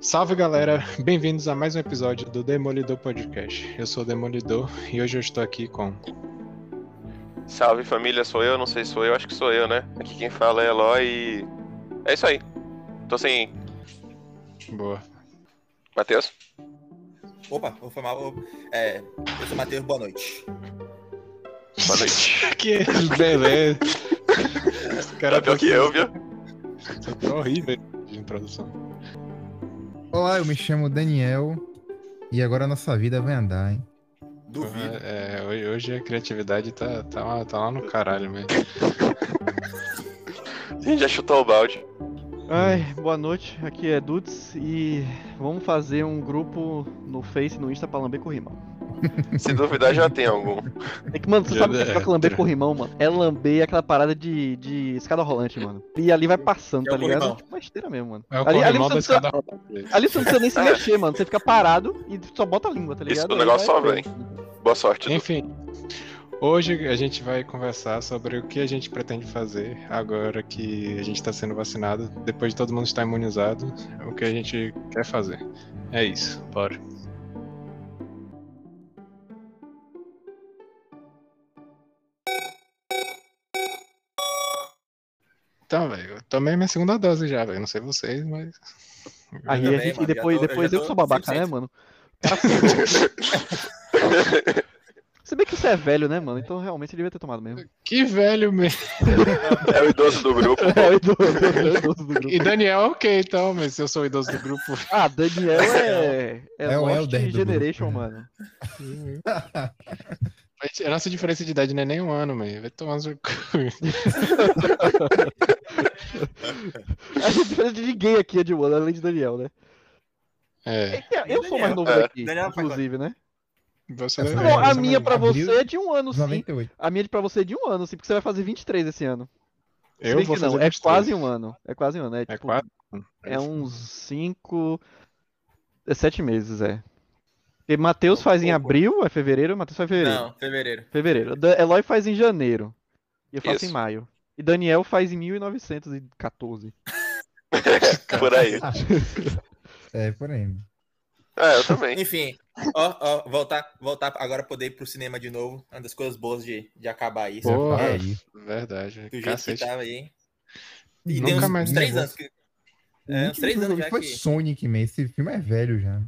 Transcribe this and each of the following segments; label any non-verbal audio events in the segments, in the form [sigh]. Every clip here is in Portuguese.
Salve galera, bem-vindos a mais um episódio do Demolidor Podcast. Eu sou o Demolidor e hoje eu estou aqui com. Salve família, sou eu, não sei se sou eu, acho que sou eu, né? Aqui quem fala é Eloy e. É isso aí. Tô sem. Boa. Matheus? Opa, vou falar. É, eu sou o Matheus, boa noite. Boa noite. [laughs] que beleza. Esse cara Tá pior que eu, viu? Tá horrível de introdução. Olá, eu me chamo Daniel e agora a nossa vida vai andar, hein? Duvido. É, hoje, hoje a criatividade tá, tá, lá- tá lá no caralho mesmo. A gente já chutou o balde. Ai, boa noite, aqui é Dudes e vamos fazer um grupo no Face e no Insta pra lamber com rimão. Se duvidar, já tem algum. É que, mano, você Já sabe o que é lamber com rimão, mano? É lamber aquela parada de, de escada rolante, mano. E ali vai passando, É tá o ligado? corrimão. É tipo uma esteira mesmo, mano. É o ali, ali, corrimão você da não escada. precisa, ali você não precisa nem se É. [laughs] mexer, mano. Você fica parado e só bota a língua, tá ligado? Isso, o negócio só vem. Boa sorte. Enfim, hoje a gente vai conversar sobre o que a gente pretende fazer agora que a gente está sendo vacinado, depois de todo mundo estar imunizado, o que a gente quer fazer. É isso, bora. Então, velho, eu tomei minha segunda dose já, velho. Não sei vocês, mas. Aí a gente, mano, e depois, tô- depois já eu que sou babaca, 100%. né, mano? Cara, [laughs] Se bem que você é velho, né, mano? Então realmente você devia ter tomado mesmo. Que velho mesmo. É o idoso do grupo. [laughs] É o idoso, é o idoso do grupo. E Daniel, ok, então, mas se eu sou o idoso do grupo. [laughs] Ah, Daniel é. É, É o Elder do Generation, grupo, mano. A nossa diferença de idade não é nem um ano, mano. Vai tomar no. [laughs] A diferença de ninguém aqui é de um ano, além de Daniel, né? É, Eu sou mais novo É. Daniel faz inclusive, né? você Não, Não, a minha pra você é de um ano, sim. 98. A minha pra você é de um ano, sim, porque você vai fazer 23 esse ano. Eu bem vou que não, é 23. quase um ano. É quase um ano. É, É tipo, quase? é uns 5. É 7 meses, é. Porque Matheus faz em pouco. abril, é fevereiro, Matheus faz em fevereiro. Não, fevereiro. Fevereiro. Da- Eloy faz em janeiro. E eu faço em Isso. maio. E Daniel faz em 1914. [laughs] Por aí. [laughs] É, por aí. É, eu também. Enfim, ó, ó, voltar, voltar agora poder ir pro cinema de novo. Uma das coisas boas de, de acabar isso. Porra. É, Aí. Verdade. do jeito Cacete. que tava aí. E Nunca uns, mais uns três anos que. É, uns três anos já Foi que. Sonic mesmo. Esse filme é velho já.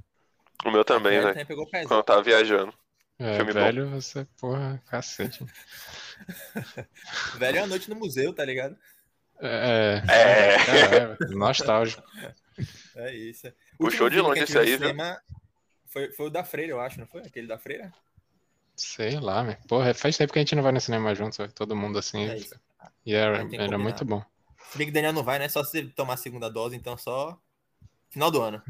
O meu também, Velho né? Quando eu tava viajando. É, Filme bom. velho, você, porra, cacete. [laughs] Velho é a noite no museu, tá ligado? É. É. Caralho, nostálgico. É isso. Puxou último de longe esse aí, viu Foi, foi o da Freira, eu acho, não foi? Aquele da Freira? Sei lá, meu. Porra, faz tempo que a gente não vai no cinema junto, sabe? todo mundo assim. É isso. E era, era combinar. muito bom. Se bem que o Daniel não vai, né? Só se ele tomar a segunda dose, então só. Final do ano.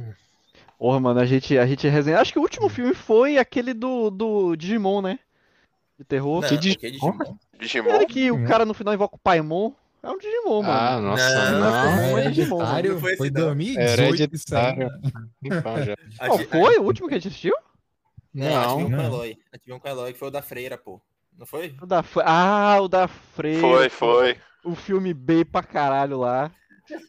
Porra, mano, a gente, a gente resenha. Acho que o último filme foi aquele do, do Digimon, né? De terror. Não, Que Digimon? Digimon. Digimon. Aquele que o Hum. cara no final invoca o Paimon. É um Digimon, Ah, mano. nossa, Não, não. não, é Digimon. Não foi esse, Foi não. 2018 isso aí. Hereditário. Então, já. A Qual gente- foi o último que a gente assistiu? Não, a gente Não, viu um com o não. Eloy. A gente viu um com o Eloy que foi o da Freira, pô. Não foi? O da Ah, o da Freire. Foi, foi. O filme B pra caralho lá.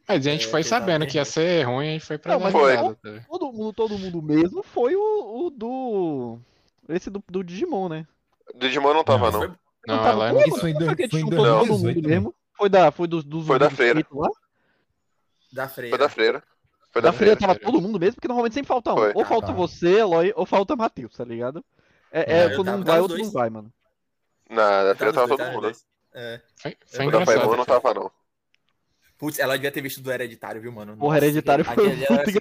Mas a gente É, foi tá sabendo que ia ser ruim, a gente foi pra Não, mas foi. tá? Todo mundo, todo mundo mesmo foi o, o do. Esse do, do Digimon, né? Digimon não tava, Não, não. Foi- Não, tava ela é Isso foi Foi do- foi em juntou todo 2018 mundo mesmo. Foi da, foi dos, dos Foi da inscritos lá? Da Freira. Foi da freira. Foi Da da Freira freira. tava todo mundo mesmo, porque normalmente sempre falta um. Foi. Ou falta Tá. você, Eloy, ou falta Matheus, tá ligado? É, é, É, quando um vai, outro não vai, mano. Na da freira tava todo mundo. dois. É. Foi, foi O da não tava, não. Putz, ela devia ter visto do Hereditário, viu, mano? Porra, Nossa, hereditário aquele- foi aquele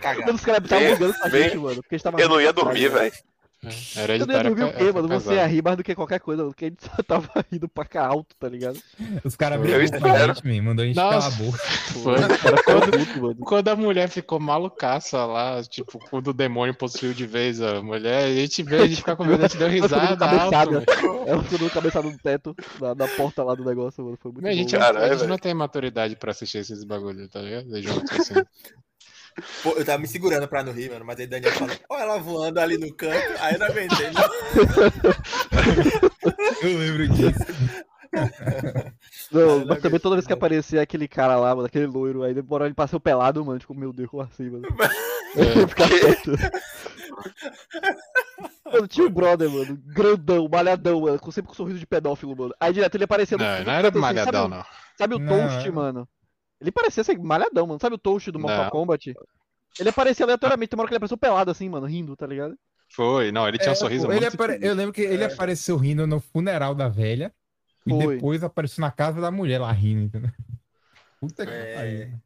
Eu não ia dormir, atrás, velho. O é- quê, é mano? Você ia rir mais do que qualquer coisa, porque a gente só [laughs] tava rindo pra cá alto, tá ligado? Os caras Eu brigou com a gente, man, mandou a gente Nossa. calar a boca. [laughs] Foi. Mano. Quando a mulher ficou malucaça lá, tipo, quando o demônio possuiu de vez a mulher, a gente veio, a gente ficar com medo, a gente deu risada [laughs] alto. Ela ficou cabeçada no teto, na, na porta lá do negócio, mano. Foi muito A gente, bom. Caralho, a gente não tem maturidade pra assistir esses bagulho, tá ligado? Juntos, assim. Pô, eu tava me segurando pra não rir, mano. Mas aí Daniel falou, ó, ela voando ali no canto. Aí eu não aguentei. Eu lembro disso. Não, mas também toda vez que aparecia aquele cara lá, mano, aquele loiro, aí demorou ele passou pelado, mano, tipo, meu Deus, como assim, mano? É. [laughs] Ficar quieto. Mano, tinha um brother, mano, grandão, malhadão, mano, com, sempre com sorriso de pedófilo, mano. Aí direto ele aparecia no Não, não era assim, malhadão, não. Sabe o Não, Toast, é. mano? Ele parecia ser malhadão, mano. Sabe o Toast do Mortal Não. Kombat? Ele aparecia aleatoriamente, tem uma hora que ele apareceu pelado assim, mano, rindo, tá ligado? Foi, não, ele tinha um É, sorriso pô, ele muito. apare- Eu lembro que ele apareceu rindo no funeral da velha. E Foi. depois apareceu na casa da mulher lá rindo, entendeu? Puta que É. pariu.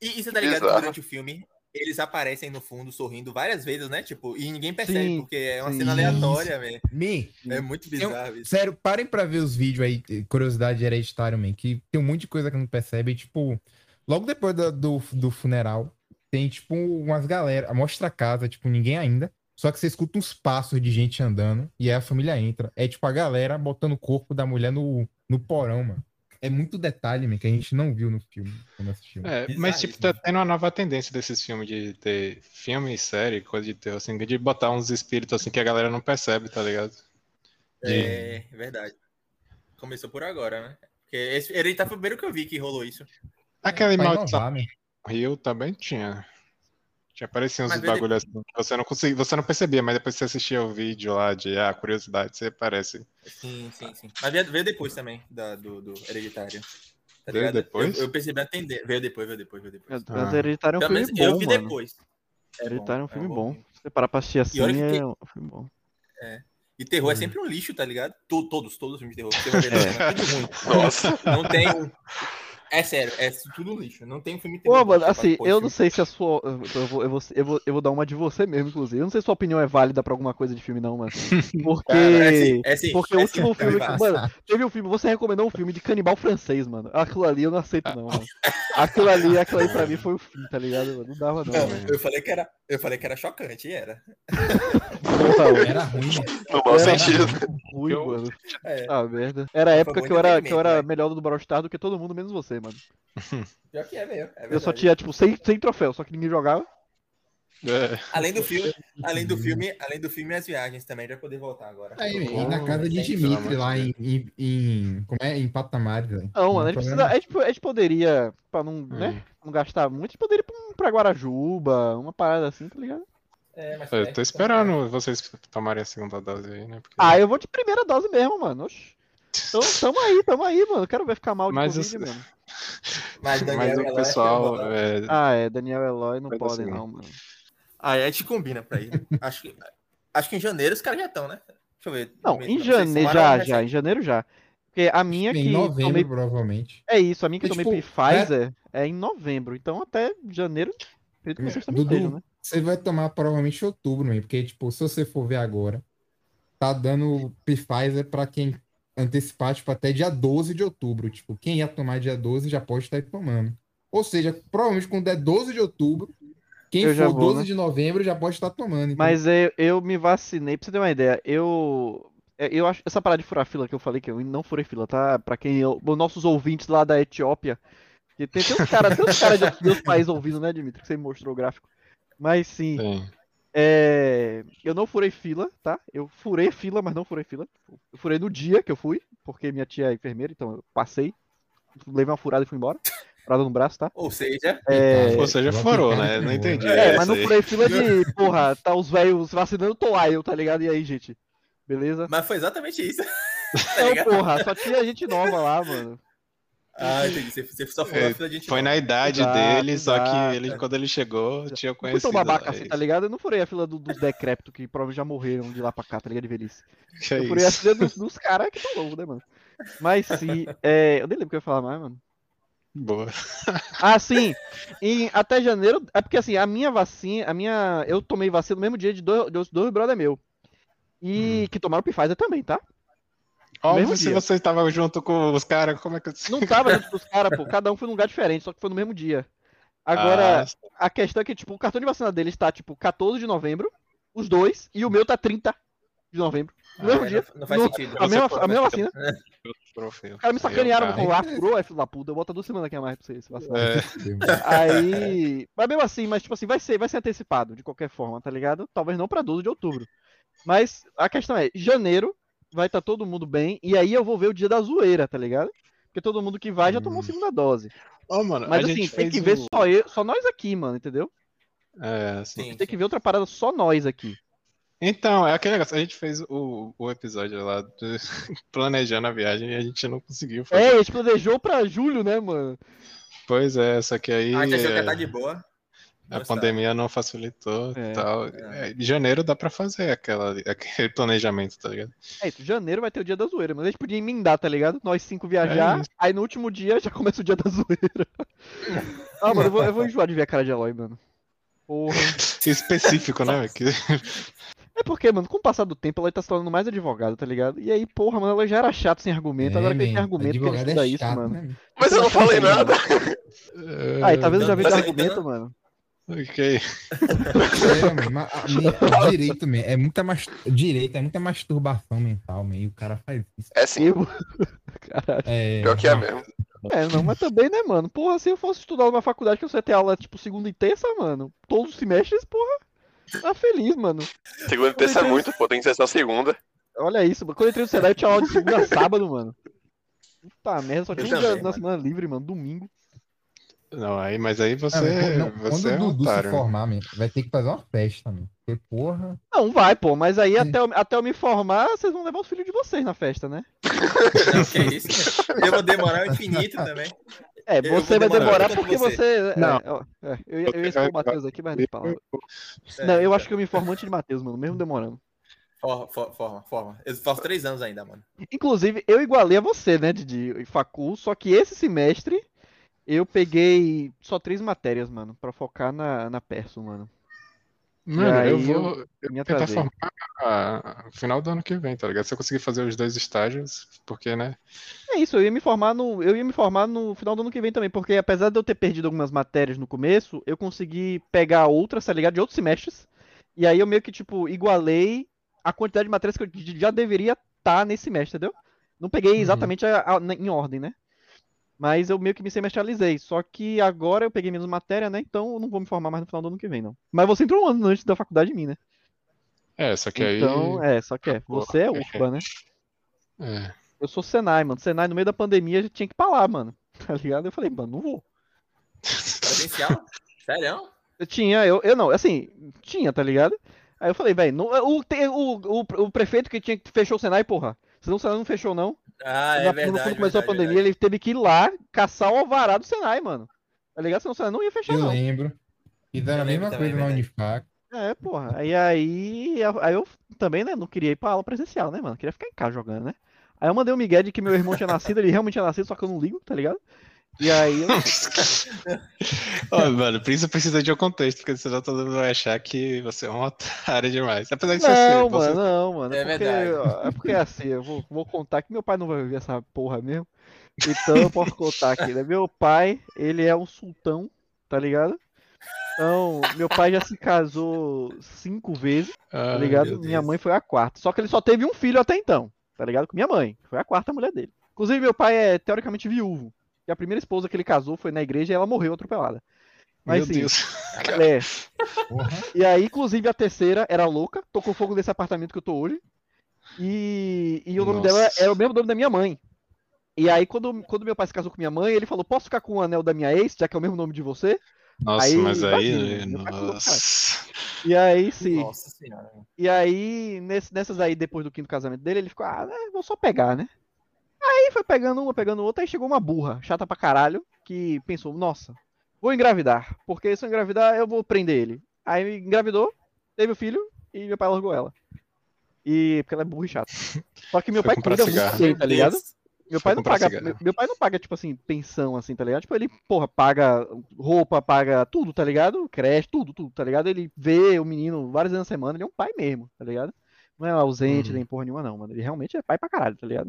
E, e você tá ligado que durante o filme eles aparecem no fundo sorrindo várias vezes, né? Tipo, e ninguém percebe, Sim, porque é uma sim. cena aleatória, velho. Me, É muito bizarro isso. sério, parem pra ver os vídeos aí, eh, curiosidade hereditária, man, que tem um monte de coisa que não percebe. e, Tipo, logo depois do, do, do funeral, tem, tipo, umas galera, mostra a casa, tipo, ninguém ainda. Só que você escuta uns passos de gente andando e aí a família entra. É tipo a galera botando o corpo da mulher no, no porão, mano. É muito detalhe, man, que a gente não viu no filme quando assistiu. É, mas tipo, tá tendo uma nova tendência desses filmes de ter filme e série, coisa de ter, assim, de botar uns espíritos assim que a galera não percebe, tá ligado? De- É, verdade. Começou por agora, né? Porque esse, ele tá foi o primeiro que eu vi que rolou isso. Aquele inovar, man. do Rio também tinha. Tinha aparecido uns bagulho assim que você não conseguia, você não percebia, mas depois que você assistia o vídeo lá de ah, curiosidade, você aparece. Sim, sim, sim. Mas veio, veio depois também da, do, do Hereditário. Tá Veio ligado? depois? Eu, eu percebi a tendência. Veio depois, veio depois, veio depois. Mas Ah. Hereditário é um filme bom, eu vi mano. depois. Hereditário é um bom, filme bom. Se você parar pra assistir assim, é um filme bom. E terror é sempre um lixo, tá ligado? Todos, todos os filmes de terror. Ver, É. [laughs] é tudo ruim. Nossa. Não tem um. É sério, é tudo lixo. Não tem um filme terror. Pô, mano, assim, eu não sei se a sua. Eu vou, eu, vou, eu, vou, eu vou dar uma de você mesmo, inclusive. Eu não sei se sua opinião é válida pra alguma coisa de filme, não, mano. [laughs] Porque. Cara, é sim, é sim, porque é o sim, último é filme. que- mano, teve um filme. Você recomendou um filme de canibal francês, mano. Aquilo ali eu não aceito, não, mano. Aquilo ali, aquilo ali pra mim foi o fim, tá ligado? Mano? Não dava, não. Não, mano. eu falei que era, eu falei que era chocante, e era. Porra. Era ruim, né? No mau Era sentido. ruim, Eu- mano. É, Ah, merda. Era a época que eu era, que eu era melhor do Brawl Stars do que todo mundo, menos você, mano. [laughs] pior que é mesmo. é Eu só tinha, tipo, 100, 100 troféus, só que ninguém jogava. É, Além do filme, além do filme, além do filme as viagens também, já poder voltar agora. Aí, Eu e na casa de Dimitri, lá em, em, em- Como é? Em Patamares, velho. Não, mano, a Não gente, precisa, a, gente, a gente poderia, pra não, né, não gastar muito, a gente poderia ir pra, pra Guarajuba, uma parada assim, tá ligado? É, mas Eu tô esperando vocês tomarem a segunda dose aí, né? Porque- Ah, eu vou de primeira dose mesmo, mano. Oxi. Então, tamo aí, tamo aí, mano. Quero ver ficar mal de Mas Covid, eu- mano. Mas, Daniel Mas o acho pessoal. é, Ah, é, Daniel Eloy não podem segundo. não, mano. Ah, a gente combina pra ir. [laughs] acho, que, acho que em janeiro os caras já estão, né? Deixa eu ver. Não, em janeiro, já, recente. já, em janeiro já. Porque a minha Em que novembro, tomei... provavelmente. É isso, a minha que É, tomei tipo, Pfizer é... em novembro. Então até janeiro, acredito que vocês também Dudu, estejam, né? Você vai tomar provavelmente em outubro, mesmo. Porque, tipo, se você for ver agora, tá dando Pfizer pra quem antecipar, tipo, até dia 12 de outubro. Tipo, quem ia tomar dia 12 já pode estar tomando. Ou seja, provavelmente quando der 12 de outubro, quem Eu já for vou, 12 né? de novembro já pode estar tomando. então. Mas eu, eu me vacinei, pra você ter uma ideia, eu. é, Eu acho essa parada de furar fila que eu falei que eu não furei fila, tá? Pra quem. eu- os nossos ouvintes lá da Etiópia. Que tem, tem uns caras cara de outros países ouvindo, né, Dimitri? Que você mostrou o gráfico. Mas sim, tem. É, eu não furei fila, tá? Eu furei fila, mas não furei fila. Eu furei no dia que eu fui, porque minha tia é enfermeira, então eu passei, levei uma furada e fui embora. Furada no braço, tá? Ou seja, É, Ou seja, furou, né? Não entendi. É, essa mas não furei fila de, porra, tá os velhos vacinando, eu, tá ligado? E aí, gente? Beleza? mas foi exatamente isso. [laughs] tá Não, porra, só tinha gente nova lá, mano. Ah, entendi. Você, só foi É, na fila de gente. Foi na idade Exato, dele, só que exato. ele, quando ele chegou, tinha conhecido. tão babaca é assim, tá isso. ligado? Eu não furei a fila do- dos decrépitos que provavelmente já morreram de lá pra cá, tá ligado? De velhice. Que é Eu furei a isso. fila dos, dos caras que estão loucos, né, mano? Mas sim, é, eu nem lembro o que eu ia falar mais, mano. Boa. Ah, sim. Em, até janeiro. É porque assim, a minha vacina. A minha. Eu tomei vacina no mesmo dia de dois, dois, dois brother meu. E que tomaram Pfizer também, tá? Óbvio, mesmo se dia. você estava junto com os caras, como é que. Não tava [laughs] junto dos caras, pô. Cada um foi num lugar diferente, só que foi no mesmo dia. Agora, Ah, a questão é que, tipo, o cartão de vacina deles tá, tipo, 14 de novembro, os dois, e o meu tá 30 de novembro. No mesmo É, dia. Não, não faz No- sentido. a mesma, a mesma vacina. troféu. Os caras me sacanearam com lá, furou, é filho da puta. Bota duas semanas aqui a mais pra você se vacinar. É, Aí. Mas mesmo assim, mas tipo assim, vai ser, vai ser antecipado de qualquer forma, tá ligado? Talvez não pra 12 de outubro. Mas a questão é, janeiro vai estar todo mundo bem, e aí eu vou ver o dia da zoeira, tá ligado? Porque todo mundo que vai já tomou Hum. segunda dose. Ô, mano, Mas a assim, gente tem que ver só, eu, só nós aqui, mano, entendeu? É, assim. Sim. Tem que ver outra parada só nós aqui. Então, é aquele negócio. A gente fez o, o episódio lá do- [laughs] planejando a viagem e a gente não conseguiu fazer. É, a gente planejou pra julho, né, mano? Pois é, só que aí A gente achou que ia é, estar de boa. A pandemia não facilitou É. e tal. É. É, Em janeiro dá pra fazer aquela, [laughs] aquele planejamento, tá ligado? É isso, janeiro vai ter o dia da zoeira, mas a gente podia emendar, tá ligado? Nós cinco viajar, É isso. aí no último dia já [laughs] começa o dia da zoeira. ah, mano, eu vou, eu vou enjoar de ver a cara de Eloy, mano. Porra. [laughs] Específico, né? Que- É porque, mano, com o passar do tempo, ela tá se tornando mais advogada, tá ligado? E aí, porra, mano, ela já era chata sem argumento, agora que ele tem argumento, que ele advogado estuda é isso, chato, mano. né? Mas eu não falei nada. Aí, talvez eu já vi é- argumento, mano. Ok. É, mas, a- man, direito, man, é muita mas... direito, é muita masturbação mental, e o cara faz isso. É sim, Eu... Caralho. É, pior que é mesmo. É, não, mas também, né, mano? Porra, se eu fosse estudar numa faculdade que ia ter aula, tipo, segunda e terça, mano, todos os semestres, porra, tá feliz, mano. Segunda e terça é muito, pô, tem que ser só segunda. Olha isso, mano. Quando eu entrei no Senai, eu tinha aula de segunda a sábado, mano. Puta merda, só tinha um dia na semana livre, mano, domingo. Não, aí, mas aí você, mas, não, você quando é o Dudu se otário. né? formar, man, vai ter que fazer uma festa, man. Porque, porra. Não, vai, pô, mas aí Sim. até eu, até eu me formar, vocês vão levar os filhos de vocês na festa, né? Não, [laughs] que isso, meu. Eu vou demorar o infinito também. É, Eu você vai demorar porque você. você. é, Não. é, eu, ia- eu ia expor o Matheus aqui, mas não. É, Não, eu acho que eu me formo antes de Matheus, mano, mesmo demorando. Forma, for- forma, forma. Eu faço três anos ainda, mano. Inclusive, eu igualei a você, né, Didi, em facul, só que esse semestre eu peguei só três matérias, mano, pra focar na, na Perso, mano. Mano, eu vou eu me tentar atrasei. formar ah, no final do ano que vem, tá ligado? Se eu conseguir fazer os dois estágios, porque, né? É isso, eu ia me formar no, eu ia me formar no final do ano que vem também, porque apesar de eu ter perdido algumas matérias no começo, eu consegui pegar outras, tá ligado, de outros semestres. E aí eu meio que tipo igualei a quantidade de matérias que eu já deveria estar nesse semestre, entendeu? Não peguei Uhum. exatamente a- a- na- em ordem, né? Mas eu meio que me semestralizei. Só que agora eu peguei menos matéria, né? Então eu não vou me formar mais no final do ano que vem, não. Mas você entrou um ano antes da faculdade de mim, né? É, só que aí. Então, é, só que é. Você é UFBA, né? É. Eu sou Senai, mano. Senai, no meio da pandemia, já tinha que ir pra lá, mano. Tá ligado? Eu falei, mano, não vou. Presencial? Sério? Eu tinha, eu, eu não, assim, tinha, tá ligado? Aí eu falei, velho, o, o, o, o prefeito que tinha que fechou o Senai, porra. Senão o Senai não fechou, não. Ah, Na- é quando verdade. começou verdade, a pandemia, verdade. ele teve que ir lá caçar o alvará do Senai, mano. Tá ligado? Senão o Senai não ia fechar, Eu não. lembro. Fizeram Eu a mesma também, coisa na. Unifac. É, porra. Aí, aí, aí eu também, né, não queria ir pra aula presencial, né, mano? Queria ficar em casa jogando, né? Aí eu mandei o Miguel de que meu irmão tinha [laughs] nascido, ele realmente tinha nascido, só que eu não ligo, tá ligado? E aí eu... [laughs] Ó, mano, por isso precisa de um contexto, porque senão todo mundo vai achar que você é um otário demais. Apesar de você ser. Não, você- mano, não, mano. É É, porque, verdade. é porque assim, eu vou, vou contar que meu pai não vai viver essa porra mesmo. Então eu posso contar aqui, né? Meu pai, ele é um sultão, tá ligado? Então, meu pai já se casou cinco vezes, tá Ai, ligado? meu Minha Deus. mãe foi a quarta. Só que ele só teve um filho até então, tá ligado? Com minha mãe. Foi a quarta mulher dele. Inclusive, meu pai é teoricamente viúvo. E a primeira esposa que ele casou foi na igreja e ela morreu atropelada. Mas Meu sim, Deus. é, e aí, inclusive, a terceira era louca, tocou fogo nesse apartamento que eu tô hoje. E, e o nome Nossa. dela era o mesmo nome da minha mãe. E aí, quando, quando meu pai se casou com minha mãe, ele falou: Posso ficar com o anel da minha ex, já que é o mesmo nome de você? Nossa, Aí, mas aí. falou, Nossa. E aí, sim. Nossa senhora. E aí, nesse- nessas aí, depois do quinto casamento dele, ele ficou: Ah, né, vou só pegar, né? Aí foi pegando uma, pegando outra, aí chegou uma burra, chata pra caralho, que pensou: Nossa, vou engravidar, porque se eu engravidar, eu vou prender ele. Aí engravidou, teve o filho e meu pai largou ela. E porque ela é burra e chata. Só que meu Foi pai cuida muito tá ligado? Meu pai não paga. meu pai não paga, tipo assim, pensão, assim, tá ligado? Tipo, ele, porra, paga roupa, paga tudo, tá ligado? Creche, tudo, tudo, tá ligado? Ele vê o menino várias vezes na semana, ele é um pai mesmo, tá ligado? Não é ausente, Uhum. nem porra nenhuma, não, mano. Ele realmente é pai pra caralho, tá ligado?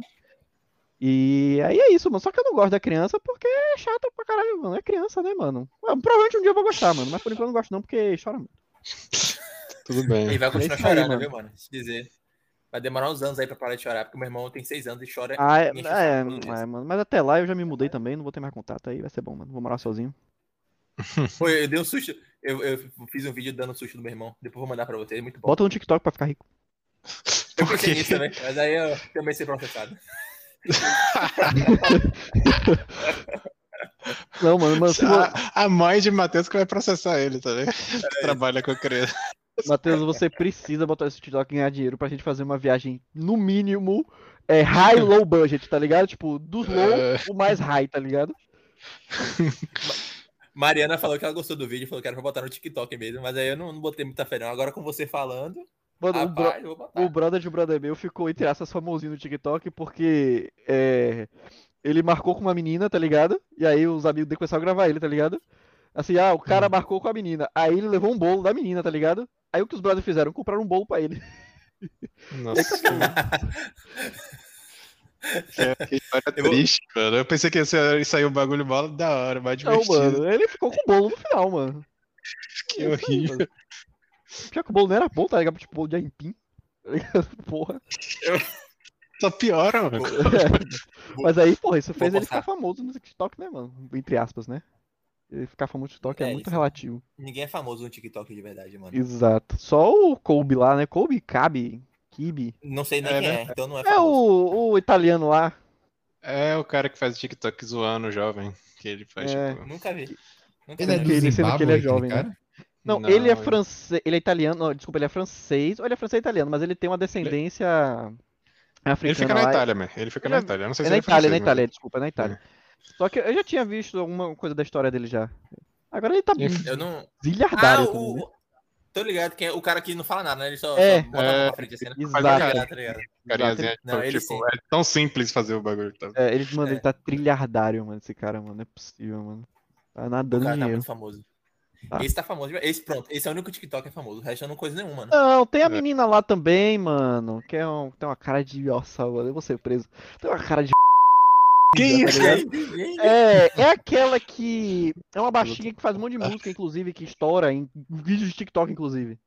E aí é isso, mano. Só que eu não gosto da criança porque é chata pra caralho, mano. É criança, né, mano? Provavelmente um dia eu vou gostar, mano. Mas por enquanto eu não gosto, não, porque chora muito. [laughs] Tudo E bem. vai continuar É isso aí, chorando, mano. viu, mano? Deixa eu dizer. Vai demorar uns anos aí pra parar de chorar, porque meu irmão tem seis anos e chora. Ah, é, é, é, mano. Mas até lá eu já me mudei também, não vou ter mais contato aí, vai ser bom, mano. Vou morar sozinho. [laughs] Pô, eu dei um susto. Eu, eu fiz um vídeo dando susto do meu irmão. Depois eu vou mandar pra você, é muito bom. Bota no TikTok pra ficar rico. Eu pensei nisso também, mas aí eu também ser processado. [laughs] [laughs] Não, mano, vo... A, a mãe de Matheus que vai processar ele também. Trabalha com criança. Matheus, você precisa botar esse TikTok e ganhar dinheiro pra gente fazer uma viagem, no mínimo, é, high low budget, tá ligado? Tipo, dos low, É. o mais high, tá ligado? [laughs] Mariana falou que ela gostou do vídeo, falou que era pra botar no TikTok mesmo, mas aí eu não, não botei muita fé não. Agora com você falando, Mano, o, bro- rapaz, vou botar. o brother de um brother meu ficou, entre aspas, famosinho no TikTok porque é, ele marcou com uma menina, tá ligado? E aí os amigos dele começaram a gravar ele, tá ligado? Assim, ah, o cara marcou com a menina. Aí ele levou um bolo da menina, tá ligado? Aí o que os brothers fizeram? Compraram um bolo pra ele. Nossa. [laughs] que, que história Eu triste, mano. Eu pensei que ia sair um bagulho bola da hora, mais Não, divertido. mano, ele ficou com o bolo no final, mano. que horrível. Pior que o bolo não era bom, tá ligado? Tipo, bolo de aipim. Tá? [laughs] Porra. Só piora, mano. [laughs] Mas aí, porra, isso fez Vou ele ficar famoso no TikTok, né, mano? Entre aspas, né? Ele ficar famoso no TikTok é, É, muito isso. relativo. Ninguém é famoso no TikTok de verdade, mano. Exato. Só o Kobe lá, né? Kobe, Cabe, Kibe. Não sei nem É, quem né? é, então não é É famoso. o, o italiano lá. É o cara que faz TikTok zoando o jovem. Que ele faz, É. tipo. Nunca vi. Nunca Ele é vi. do Ele, sendo que ele é jovem, né? Não, Não, ele é ele- francês. Ele é italiano. Não, desculpa, ele é francês. Ou ele é francês e italiano, mas ele tem uma descendência africana. Ele fica na lá. Itália, man. Ele fica Ele na é- Itália. Eu não sei É se na ele é Itália, na francês, Itália, desculpa, é na Itália. Só que eu já tinha visto alguma coisa da história dele já. Agora ele tá. Eu não. [laughs] zilhardário Ah, também, né? o. Tô ligado quem é o cara que não fala nada, né? Ele só, É. só bota É. pra frente assim, né? Exato. Tá ligado, tá ligado? mas Carinhazinha, Exato. Não, ele tipo, sim. é tão simples fazer o bagulho. Tá? É, ele, mano, É. ele tá trilhardário, mano, esse cara, mano. Não é possível, mano. Tá O nadando cara tá muito famoso. Tá. Esse tá famoso. de- Esse, pronto, esse é o único TikTok que é famoso. O resto eu não coisa nenhuma, mano. Não, tem a É. menina lá também, mano. Que é um, tem uma cara de. Nossa, mano, eu vou ser preso. Tem uma cara de. Que [laughs] isso? tá ligado? É, é aquela que. É uma baixinha que faz um monte de música, inclusive, que estoura em vídeos de TikTok, inclusive.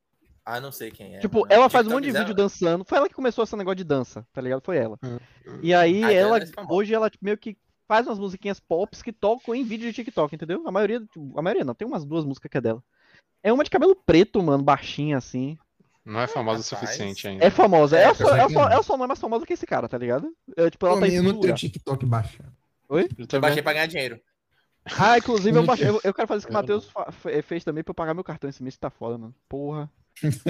Ah, não sei quem é. tipo, mano. ela faz um monte de vídeo dançando. Foi ela que começou esse negócio de dança, tá ligado? Foi ela. Hum. E aí, Ah, então ela. ela é. Hoje ela meio que faz umas musiquinhas pops que tocam em vídeo de TikTok, entendeu? A maioria. tipo, A maioria não, tem umas duas músicas que é dela. É uma de cabelo preto, mano, baixinha assim. Não é famosa o suficiente ainda. É famosa. É, ela, só, que só, não. ela só não é mais famosa que esse cara, tá ligado? É, tipo, ela Pô, tá em eu não tenho. TikTok baixado. Eu Eu também. baixei pra ganhar dinheiro. Ah, inclusive eu, baixei- eu, eu quero fazer isso que o Eu Matheus fez também pra eu pagar meu cartão esse mês, que tá foda, mano. Porra.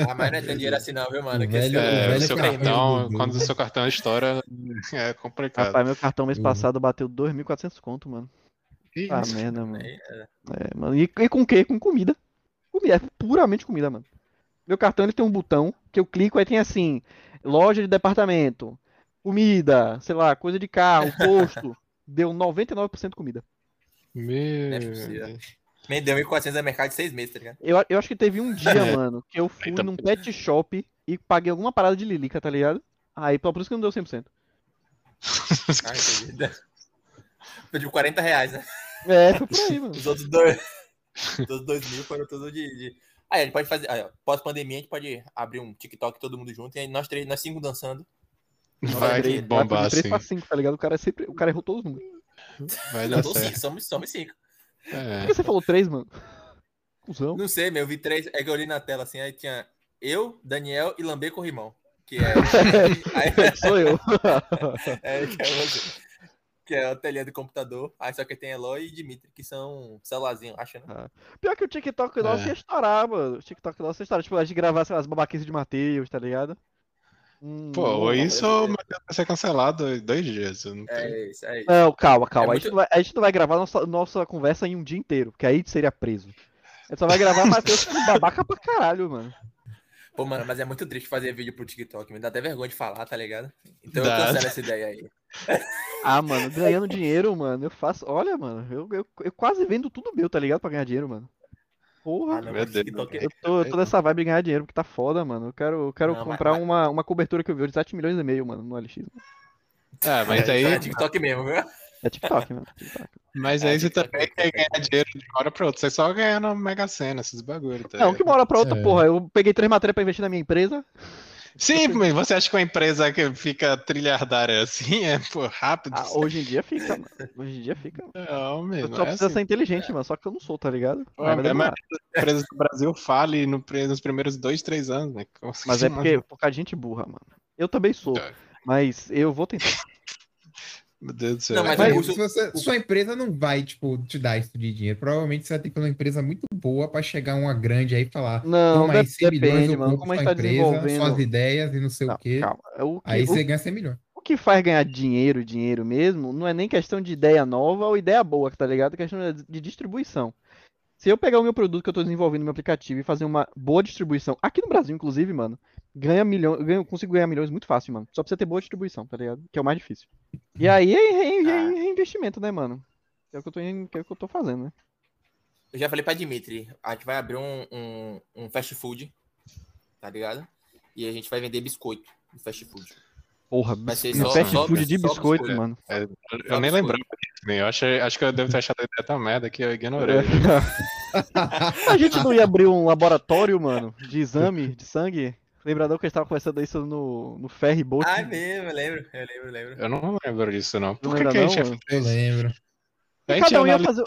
Ah, mas não é ter dinheiro assim não, viu, mano? O Que esse velho- É, velho o seu cartão do- quando o seu cartão estoura, [laughs] é complicado. Rapaz, meu cartão mês Uhum. passado bateu 2.400 conto, mano. Que Ah, isso? merda, mano. É, é. É, mano. E, e com o quê? Com comida. Comida, é puramente comida, mano. Meu cartão ele tem um botão que eu clico, aí tem assim, loja de departamento, comida, sei lá, coisa de carro, posto. [laughs] Deu 99% comida. Meu Não é possível. Me deu 1.400 no mercado de seis meses, tá ligado? Eu, eu acho que teve um dia, [laughs] É. mano, que eu fui Eita. num pet shop e paguei alguma parada de Lilica, tá ligado? Aí, por isso que não deu 100%. Ah, [laughs] de 40 reais, né? É, foi por aí, mano. Os outros dois. Os outros dois mil foram tudo de. de... Aí, a gente pode fazer. Aí, ó, pós-pandemia, a gente pode abrir um TikTok todo mundo junto. E aí nós três, nós cinco dançando. Vai Três- bombar de 3 assim. pra 5, tá ligado? O cara, é sempre, o cara errou todos os números. Vai dar certo. cinco, somos, somos cinco. É. Por que você falou 3, mano? Cusão. Não sei, meu, eu vi três. É que eu olhei na tela assim, aí tinha eu, Daniel e Lambê Corrimão. Que é. [laughs] aí, Sou eu. [laughs] é, que é você. Que é a telinha do computador. Aí só que tem Eloy e Dimitri, que são celularzinho, acho, né? Pior que o TikTok nosso É. ia estourar, mano. O TikTok nosso ia estourar. Tipo, a gente gravar sei lá, as babaquices de Matheus, tá ligado? Hum, Pô, não, isso o Matheus vai ser cancelado em dois dias. eu não É isso, é isso. Não, calma, calma. É a, gente muito- não vai, a gente não vai gravar nossa, nossa conversa em um dia inteiro, porque aí seria preso. A gente só vai gravar Matheus sendo babaca pra caralho, mano. Pô, mano, mas é muito triste fazer vídeo pro TikTok. Me dá até vergonha de falar, tá ligado? Então eu Dá. cancelo essa ideia aí. [laughs] Ah, mano, ganhando dinheiro, mano, eu faço. Olha, mano, eu, eu, eu quase vendo tudo meu, tá ligado? Pra ganhar dinheiro, mano. Porra. Ah, não, Meu Deus. É- Eu tô, eu tô nessa vibe de ganhar dinheiro, porque tá foda, mano. Eu quero, eu quero Não, comprar mas- Uma, uma cobertura que eu vi de 7 milhões e meio, mano, no LX. Mano. Ah, mas é, aí, É TikTok mesmo, viu? É TikTok, mano. TikTok. mas É, aí você TikTok também quer ganhar dinheiro de uma hora pra outra. Você só ganha na Mega Sena, esses bagulho. Tá Não, que uma hora pra outra, É. porra. Eu peguei três matérias pra investir na minha empresa. Sim, mas você acha que uma empresa que fica trilhardária assim é pô, rápido? Ah, hoje em dia fica, mano. Hoje em dia fica. Não, não só é preciso assim. ser inteligente, mano. Só que eu não sou, tá ligado? Pô, Mas é demorar. As empresas do Brasil fale no, nos primeiros dois, três anos, né? Mas é porque por causa de gente burra, mano. Eu também sou. Tá. Mas eu vou tentar. Meu Deus do céu. Não, mas Mas se você- o- sua empresa não vai, tipo, te dar isso de dinheiro. Provavelmente você vai ter que ter uma empresa muito boa pra chegar uma grande aí e falar. Não, 100 milhões, depende, eu mano. Como a sua gente tá empresa, suas desenvolvendo. ideias e não sei Não, o quê. calma. O que, Aí o, você ganha 100 milhões. o que faz ganhar dinheiro, dinheiro mesmo, não é nem questão de ideia nova ou ideia boa, tá ligado? É questão de- de distribuição. Se eu pegar o meu produto que eu tô desenvolvendo no meu aplicativo e fazer uma boa distribuição, aqui no Brasil, inclusive, mano, ganha milhões, ganho, consigo ganhar milhões muito fácil, mano. Só precisa ter boa distribuição, tá ligado? Que é o mais difícil. E aí é, Ah. reinvestimento, né, mano? Que é o que eu tô, que é o que eu tô fazendo, né? Eu já falei pra Dimitri, a gente vai abrir um, um, um fast food, tá ligado? E a gente vai vender biscoito no fast food. Porra, Vai ser bis- só- fast só- food de biscoito, biscoito. mano. Eu, Só eu nem biscoito. lembrava disso, nem. Eu achei, acho que eu devo ter achado a ideia tão merda que eu ignorei. [laughs] A gente não ia abrir um laboratório, mano, de exame de sangue? Lembrador que a gente tava conversando isso no, no ferry boat. Ah, é mesmo, eu lembro, eu lembro, eu lembro. Eu não lembro disso, não. Por Não que, lembra que a não, gente ia mano? Eu lembro. A gente Cada um, ia fazer,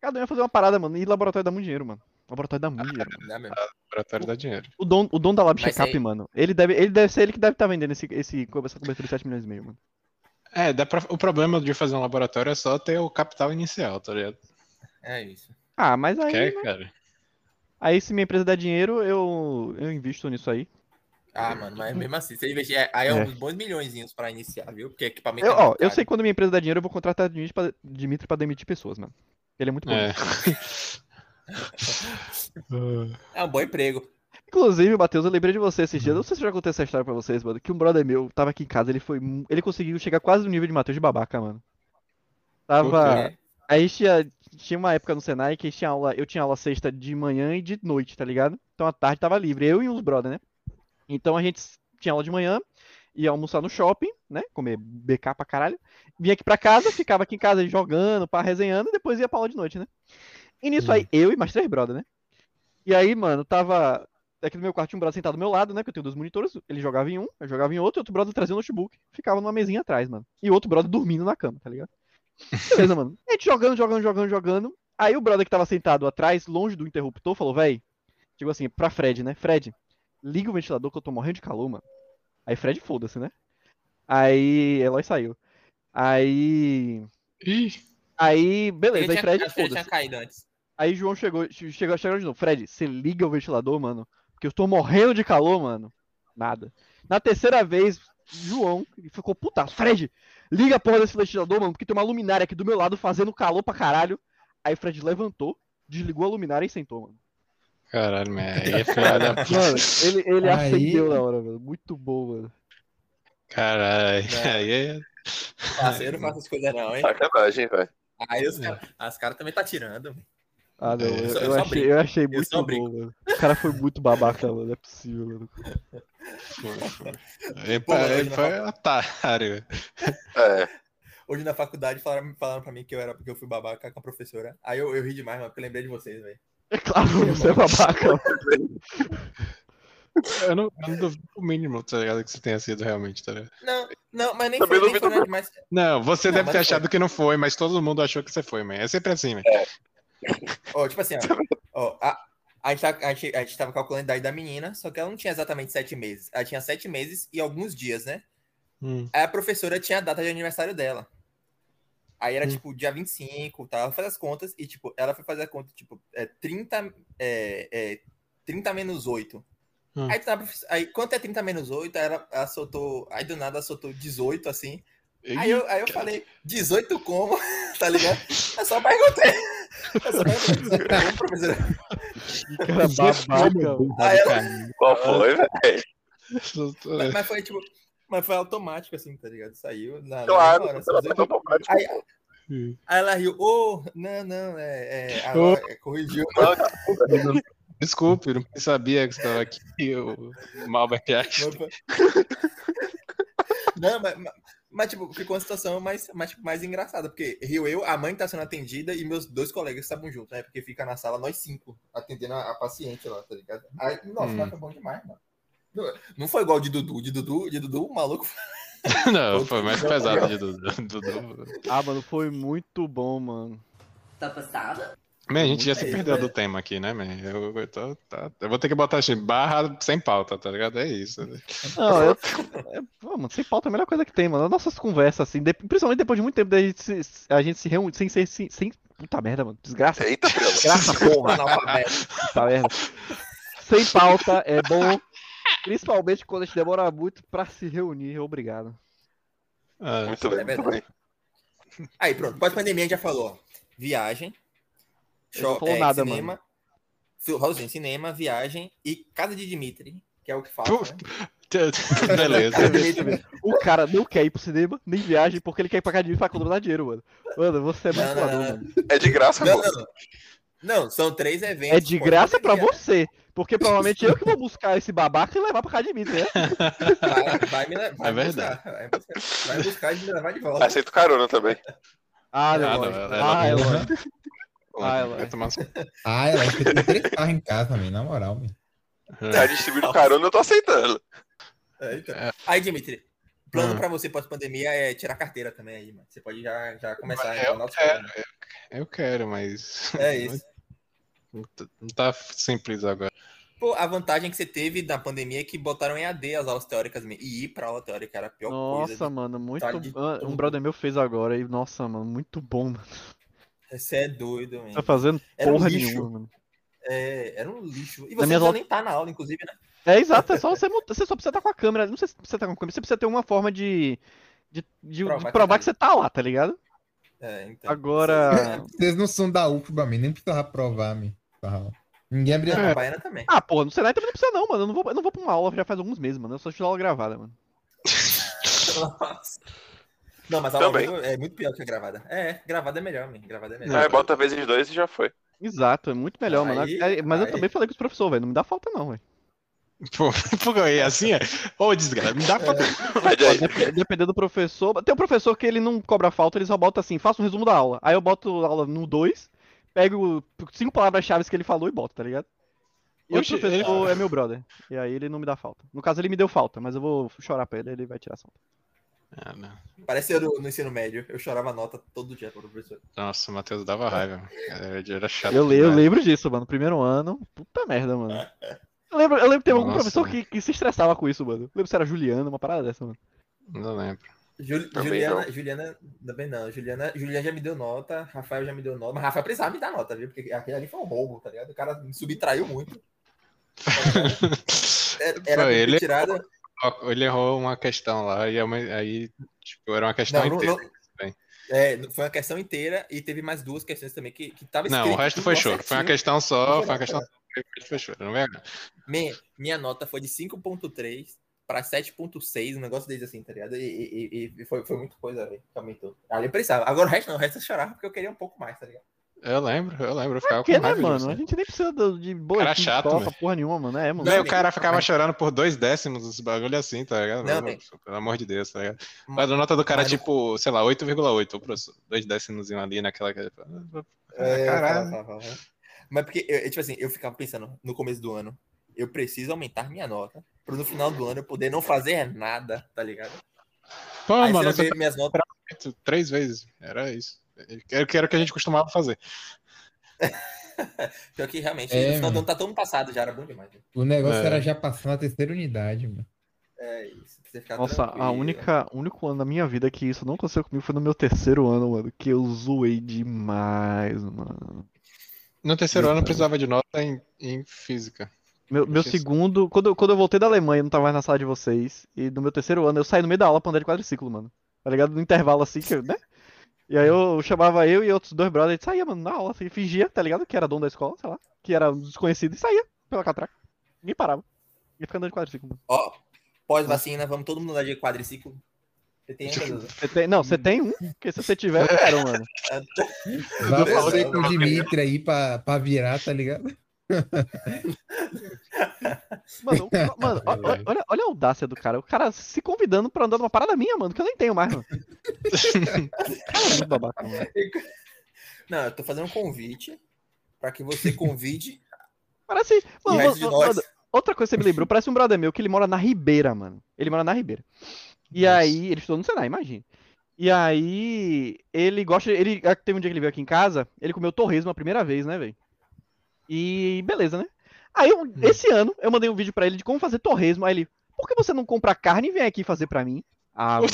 cada um ia fazer uma parada, mano. E laboratório dá muito dinheiro, mano. Laboratório dá muito dinheiro. mano. Dá mesmo. o laboratório dá dinheiro. O dono, o dono da Lab Mas Checkup, aí- mano, ele deve, ele deve ser ele que deve estar vendendo esse, esse, essa cobertura de 7 milhões e meio, mano. É, dá pra, o problema de fazer um laboratório é só ter o capital inicial, tá ligado? É isso. Ah, mas aí, Quer, né? cara? aí se minha empresa der dinheiro, eu, eu invisto nisso aí. Ah, mano, mas mesmo assim, você investir. é- Aí é, É. uns bons milhõezinhos pra iniciar, viu? Porque equipamento Eu, é ó, eu sei que quando minha empresa der dinheiro, eu vou contratar Dimitri pra, Dimitri pra demitir pessoas, mano. Ele é muito bom. É. [laughs] É um bom emprego. Inclusive, Matheus, eu lembrei de você esses dias. Não sei se eu já contei essa história pra vocês, mano. Que um brother meu tava aqui em casa, ele foi. Ele conseguiu chegar quase no nível de Matheus de babaca, mano. Tava. É. Aí tinha, tinha uma época no Senai que tinha aula, eu tinha aula sexta de manhã e de noite, tá ligado? Então a tarde tava livre, eu e uns brother, né? Então a gente tinha aula de manhã, ia almoçar no shopping, né? Comer BK pra caralho. Vinha aqui pra casa, ficava aqui em casa jogando, pá, resenhando, e depois ia pra aula de noite, né? E nisso aí, eu e mais três brother, né? E aí, mano, tava. Aqui no meu quarto tinha um brother sentado do meu lado, né? Que eu tenho dois monitores. Ele jogava em um, eu jogava em outro, e outro brother trazia o notebook, ficava numa mesinha atrás, mano. E o outro brother dormindo na cama, tá ligado? Beleza, mano. A gente jogando, jogando, jogando, jogando. Aí o brother que tava sentado atrás, longe do interruptor, falou, véi. Chegou assim, pra Fred, né? Fred, liga o ventilador que eu tô morrendo de calor, mano. Aí Fred, foda-se, né? Aí Eloy saiu. Aí. Ih, Aí, Ele beleza, aí tinha, Fred, ele tinha foda-se. caído antes. Aí João chegou, che- chegou, chegou de novo. Fred, você liga o ventilador, mano. Porque eu tô morrendo de calor, mano. Nada. Na terceira vez, João ficou putaço. Fred, liga a porra desse ventilador, mano, porque tem uma luminária aqui do meu lado fazendo calor pra caralho. Aí Fred levantou, desligou a luminária e sentou, mano. Caralho, [laughs] man. Aí é filha. Mano, ele, ele Aí- acendeu na hora, mano. Muito bom, mano. Caralho. Aí é. Nossa, eu não faço essas coisas não, hein? Sacanagem, velho. Aí os caras as cara também tá tirando. Ah, não, É, eu, eu eu eu achei, brinco. eu achei Eu muito só bom, mano. O cara foi muito babaca, mano. Não é possível, mano. Foi, foi. Ele, Pô, ele hoje na foi otário. É. Hoje na faculdade falaram, falaram pra mim que eu era porque eu fui babaca com a professora. Aí eu, eu ri demais, mano, porque eu lembrei de vocês, velho. É claro, você é babaca. [laughs] Eu não, eu não duvido o mínimo, tá ligado? Que você tenha sido realmente, tá ligado? Não, não, mas nem Também foi, nem duvido foi nada demais. Não, você Não, deve mas ter foi. achado que não foi, mas todo mundo achou que você foi, man. É sempre assim, man. Ó, tipo assim, ó, ó, a, a, gente tá- a, gente, a gente tava calculando a idade da menina, só que ela não tinha exatamente sete meses. Ela tinha sete meses e alguns dias, né? Hum. Aí a professora tinha a data de aniversário dela. Aí era, Hum. tipo, dia 25, tá? Ela faz as contas e, tipo, ela foi fazer a conta, tipo, é 30, é, é, 30 menos 8. Hum. Aí, tá, aí, quanto é 30 menos 8? Aí ela, ela soltou, aí do nada ela soltou 18, assim. Aí eu, aí eu falei, 18 como? [laughs] tá ligado? Eu só perguntei. Eu só perguntei, 18 como, professora? Que cara babaca. Aí ela, Qual foi, velho? mas, mas foi, tipo, mas foi automático, assim, tá ligado? Saiu na, Claro, hora, automático. Aí, aí ela riu, ô, não, não, é, é, é, corrigiu. [laughs] Desculpe, não sabia que você estava aqui. O Malbec Action. Não, mas, mas, mas, tipo, ficou uma situação mais, mais, tipo, mais engraçada, porque riu eu, a mãe tá sendo atendida e meus dois colegas estavam juntos, né? Porque fica na sala nós cinco, atendendo a, a paciente lá, tá ligado? Aí, nossa, Hum. mas foi bom demais, mano. Não, não foi igual de Dudu, de Dudu, de Dudu, o maluco. [laughs] Não, foi mais pesado de Dudu. [laughs] Dudu. Ah, mano, foi muito bom, mano. Tá passada? Man, a gente já se É perdeu é. do tema aqui, né, man? Eu, eu tô- tá- eu vou ter que botar assim, barra sem pauta, tá ligado? É isso. Não, eu. É, pô, mano, sem pauta é a melhor coisa que tem, mano. Nossas conversas, assim, de- principalmente depois de muito tempo da gente se, a gente se reúne sem ser. Sem, sem- Puta merda, mano. Desgraça. Eita. Desgraça, [laughs] porra. Puta merda. Sem pauta é bom. Principalmente quando a gente demora muito pra se reunir. Obrigado. Ah, Muito bem, É muito bem. Aí, pronto. Pós-pandemia a gente já falou. Viagem. Não show- falou é, nada, cinema. Raulzinho, cinema, viagem e casa de Dimitri, que é o que falta. Puf. né? [laughs] Beleza. O cara não quer ir pro cinema, nem viagem, porque ele quer ir pra academia pra economizar dinheiro, mano. Mano, você é Não, não, manipulador, não, mano. É de graça, Não, não, não. Não, são três eventos. É de graça pra você. Porque provavelmente eu que vou buscar esse babaca e levar pra academia, né? Vai, vai me levar. É verdade. Buscar, vai, buscar, vai buscar e me levar de volta. Aceito carona também. Ah, Ah, não. não, ela- Ah, ela- ela- Ah, ela- vai tomar no- Ah, ela acho que tem três carros em casa também, na moral, meu. Tá distribuindo carona, eu tô aceitando. É, então. Aí, Dimitri, plano Hum. pra você pós-pandemia é tirar carteira também aí, mano. Você pode já, já começar Eu a nosso quero, eu quero, mas É isso. [laughs] não tá- tá simples agora. Pô, a vantagem que você teve na pandemia é que botaram em AD as aulas teóricas mesmo. E ir pra aula teórica era a pior coisa. Nossa, mano, muito. Tá ah, Um brother meu fez agora e, nossa, mano, muito bom, mano. Você é doido, Tá mano. fazendo Era um porra lixo. nenhuma, mano. É, era um lixo. E Na você não aula- nem tá na aula, inclusive, né? É exato, é só você. Você só precisa estar com a câmera. Não sei se você tá com a câmera, você precisa ter uma forma de. de, de- de Provar provar, que que você tá lá, tá ligado? É, então. Agora. Vocês não são da UFBA, man, nem precisava provar, Ninguém abria. A Baiana também. Ah, porra, no Senai também não precisa, não, mano. Eu não vou, eu não vou pra uma aula já faz alguns meses, mano. Eu só estudo aula gravada, mano. [laughs] Nossa. Não, mas a aula Também. é muito pior que a gravada. É, gravada é melhor, man. Gravada é melhor. Aí bota vezes dois e já foi. Exato, é muito melhor, mano. Aí- É, Mas eu aí- também falei com os professores, velho. Não me dá falta, não, velho. Pô, [laughs] pô, e assim é. Ô, desgraça, me dá pra. Aí. Dep- Dependendo do professor. Tem um professor que ele não cobra falta, ele só bota assim, faça um resumo da aula. Aí eu boto a aula no 2, pego cinco palavras-chave que ele falou e boto, tá ligado? E Oxe, o professor é meu brother. E aí ele não me dá falta. No caso, ele me deu falta, mas eu vou chorar pra ele, ele vai tirar a falta. Ah, não. Parece eu no, no ensino médio. Eu chorava nota todo dia pro professor. Nossa, o Matheus dava raiva. Era, chato. Eu, eu lembro disso, mano. Primeiro ano, puta merda, mano. Eu lembro, eu lembro que teve algum Nossa. professor que, que se estressava com isso, mano. Eu lembro se era Juliana, uma parada dessa, mano. Não lembro. Jul- Também Juliana, não. Juliana, também não. Juliana, Juliana já me deu nota, Rafael já me deu nota, mas Rafael precisava me dar nota, viu? Porque aquele ali foi um roubo, tá ligado? O cara me subtraiu muito. [laughs] Era, era Pô, ele- tirada. Ó, Ele errou uma questão lá e aí, aí, tipo, era uma questão Não, inteira. não- é, foi uma questão inteira e teve mais duas questões também que, que tava Não, o resto foi choro. Foi uma questão só, foi foi uma questão nada. o resto foi choro. Não é? Minha, minha nota foi de 5.3 pra 7.6, um negócio desde assim, tá ligado? E, e- e- foi, foi muita coisa, velho, que aumentou. Ali eu precisava. Agora o resto não, o resto eu chorava porque eu queria um pouco mais, tá ligado? Eu lembro, eu lembro. Eu ficava Porque, com né, raiva mano? disso. A gente nem precisa de boa Cara chato, velho. porra nenhuma, mano. É, mano. Não, o cara ficava mas- chorando por dois décimos, os bagulho assim, tá ligado? Não, Mano. Pelo amor de Deus, tá ligado? Mas a nota do cara, mas tipo, sei lá, 8,8, ô, professor. Dois décimos ali naquela. É, Caralho. Mas porque, eu, eu, tipo assim, eu ficava pensando no começo do ano, eu preciso aumentar minha nota pra no final do ano eu poder não fazer nada, tá ligado? Pô, Aí mano, você vê minhas notas. tá três vezes. Era isso. Era o que a gente costumava fazer. [laughs] Pior que realmente, É, no final do ano tá todo passado, já era bom demais. né? O negócio É. era já passar na terceira unidade, mano. É isso. Nossa, a única, o único ano da minha vida que isso não aconteceu comigo foi no meu terceiro ano, mano. Que eu zoei demais, mano. No terceiro ano eu precisava de nota em, em física. Meu, meu segundo. Quando, eu- quando eu voltei da Alemanha, eu não tava mais na sala de vocês. E no meu terceiro ano, eu saí no meio da aula pra andar de quadriciclo, mano. Tá ligado? No intervalo assim, que, eu- né? E aí eu chamava eu e outros dois brothers, a gente saía, mano, na aula, assim, fingia, tá ligado? Que era dono da escola, sei lá. Que era um desconhecido e saía pela catraca. Ninguém parava. Ia ficar andando de quadriciclo, mano. Ó, pós-vacina, vamos todo mundo andar de quadriciclo. Você tem? Você tem- não, você tem um, porque se você tiver, eu quero, mano. [laughs] Vai falou você que- com o Dimitri aí pra, pra virar, tá ligado? [laughs] Mano, mano, ó- ó- olha, olha a audácia do cara. O cara se convidando pra andar numa parada minha, mano, que eu nem tenho mais, mano. [laughs] Cara, é muito babaca, mano. Não, eu tô fazendo um convite pra que você convide Parece. Mano, mano, outra coisa que você me lembrou, parece um brother meu que ele mora na Ribeira, mano. Ele mora na Ribeira. E Nossa. aí, ele estudou no Senai, imagina. E aí, ele gosta. Ele teve um dia que ele veio aqui em casa, ele comeu torresmo a primeira vez, né, velho? E beleza, né? Aí, eu- Hum. esse ano, eu mandei um vídeo pra ele de como fazer torresmo. Aí ele, por que você não compra carne e vem aqui fazer pra mim? Ah, mano.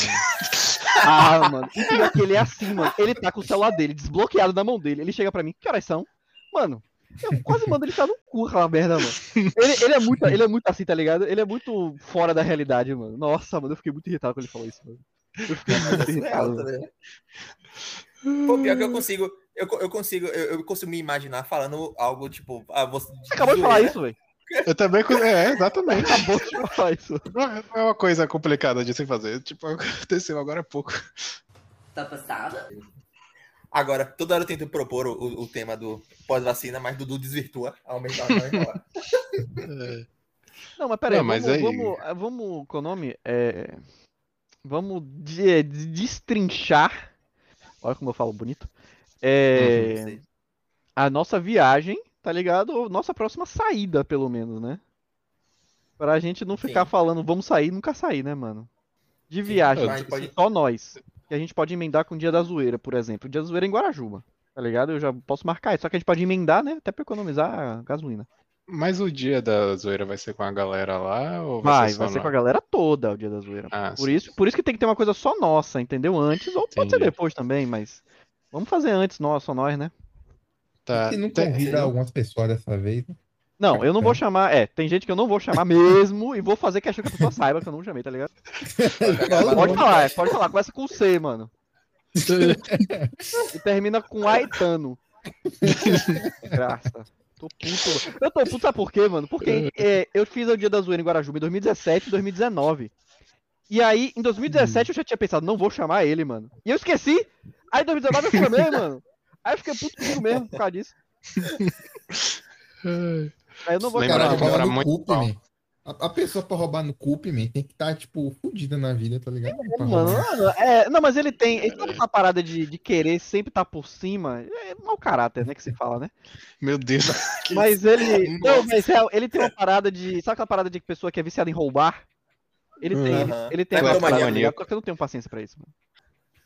Ah, mano. E pior que ele é assim, mano. Ele tá com o celular dele desbloqueado na mão dele. Ele chega pra mim, que horas são? Mano, eu quase mando ele ficar no cu aquela merda, mano. Ele, ele é muito, ele é muito assim, tá ligado? Ele é muito fora da realidade, mano. Nossa, mano, eu fiquei muito irritado quando ele falou isso, mano. Eu fiquei É muito irritado. surreal, tá ligado? Pô, pior que eu consigo. Eu, eu consigo, eu, eu consigo me imaginar falando algo tipo. Ah, você, Você acabou de falar isso, velho. Eu também. É, exatamente. Acabou de falar isso. Não é é uma coisa complicada de se fazer. Tipo, aconteceu agora há pouco. Tá passada? Agora, toda hora eu tento propor o, o- tema do pós-vacina, mas Dudu desvirtua tempo. É. Não, mas peraí, Não, mas vamos, aí- vamos, vamos, qual é o nome? É, vamos de- de- destrinchar, olha como eu falo bonito, é, a nossa viagem, tá ligado? Nossa próxima saída, pelo menos, né? Pra gente não ficar Sim. falando vamos sair e nunca sair, né, mano? De viagem, mas pode- só nós. Que a gente pode emendar com o dia da zoeira, por exemplo. O dia da zoeira é em Guarajuba, tá ligado? Eu já posso marcar isso, só que a gente pode emendar, né? Até pra economizar gasolina. Mas o dia da zoeira vai ser com a galera lá ou vai, Vai, ser vai ser com a galera toda o dia da zoeira. Ah, Por sim. isso, por isso que tem que ter uma coisa só nossa, entendeu? Antes, ou pode ser Entendi. depois também, mas. Vamos fazer antes, nós, só nós, né? Tá. Você não tem- convida algumas pessoas dessa vez, né? Não, eu não vou chamar. É, tem gente que eu não vou chamar mesmo e vou fazer questão que a pessoa saiba que eu não chamei, tá ligado? Pode falar, é, pode falar. Começa com C, mano. [laughs] E termina com Aetano. [laughs] Graça. Tô puto. Eu tô puto, sabe por quê, mano? Porque [laughs] é, eu fiz o dia da zoeira em Guarajuba em 2017 e 2019. E aí, em 2017 eu já tinha pensado, não vou chamar ele, mano. E eu esqueci. Aí em 2019 eu chamei, [laughs] mano. Aí eu fiquei puto comigo mesmo por causa disso. [laughs] Aí eu não vou Lembra chamar. mano. no muito man. A, a pessoa pra roubar no CUP, man, tem que estar, tipo, fudida na vida, tá ligado? Pra Mano, é, não, mas ele tem. Ele tem uma parada de, de querer sempre estar por cima. É mau caráter, né? Que se fala, né? Meu Deus. [laughs] Mas ele. Nossa. [laughs] Não, mas real, ele tem uma parada de. Sabe aquela parada de pessoa que é viciada em roubar? Ele tem, ele, ele tem É parada, eu não tenho paciência pra isso, mano.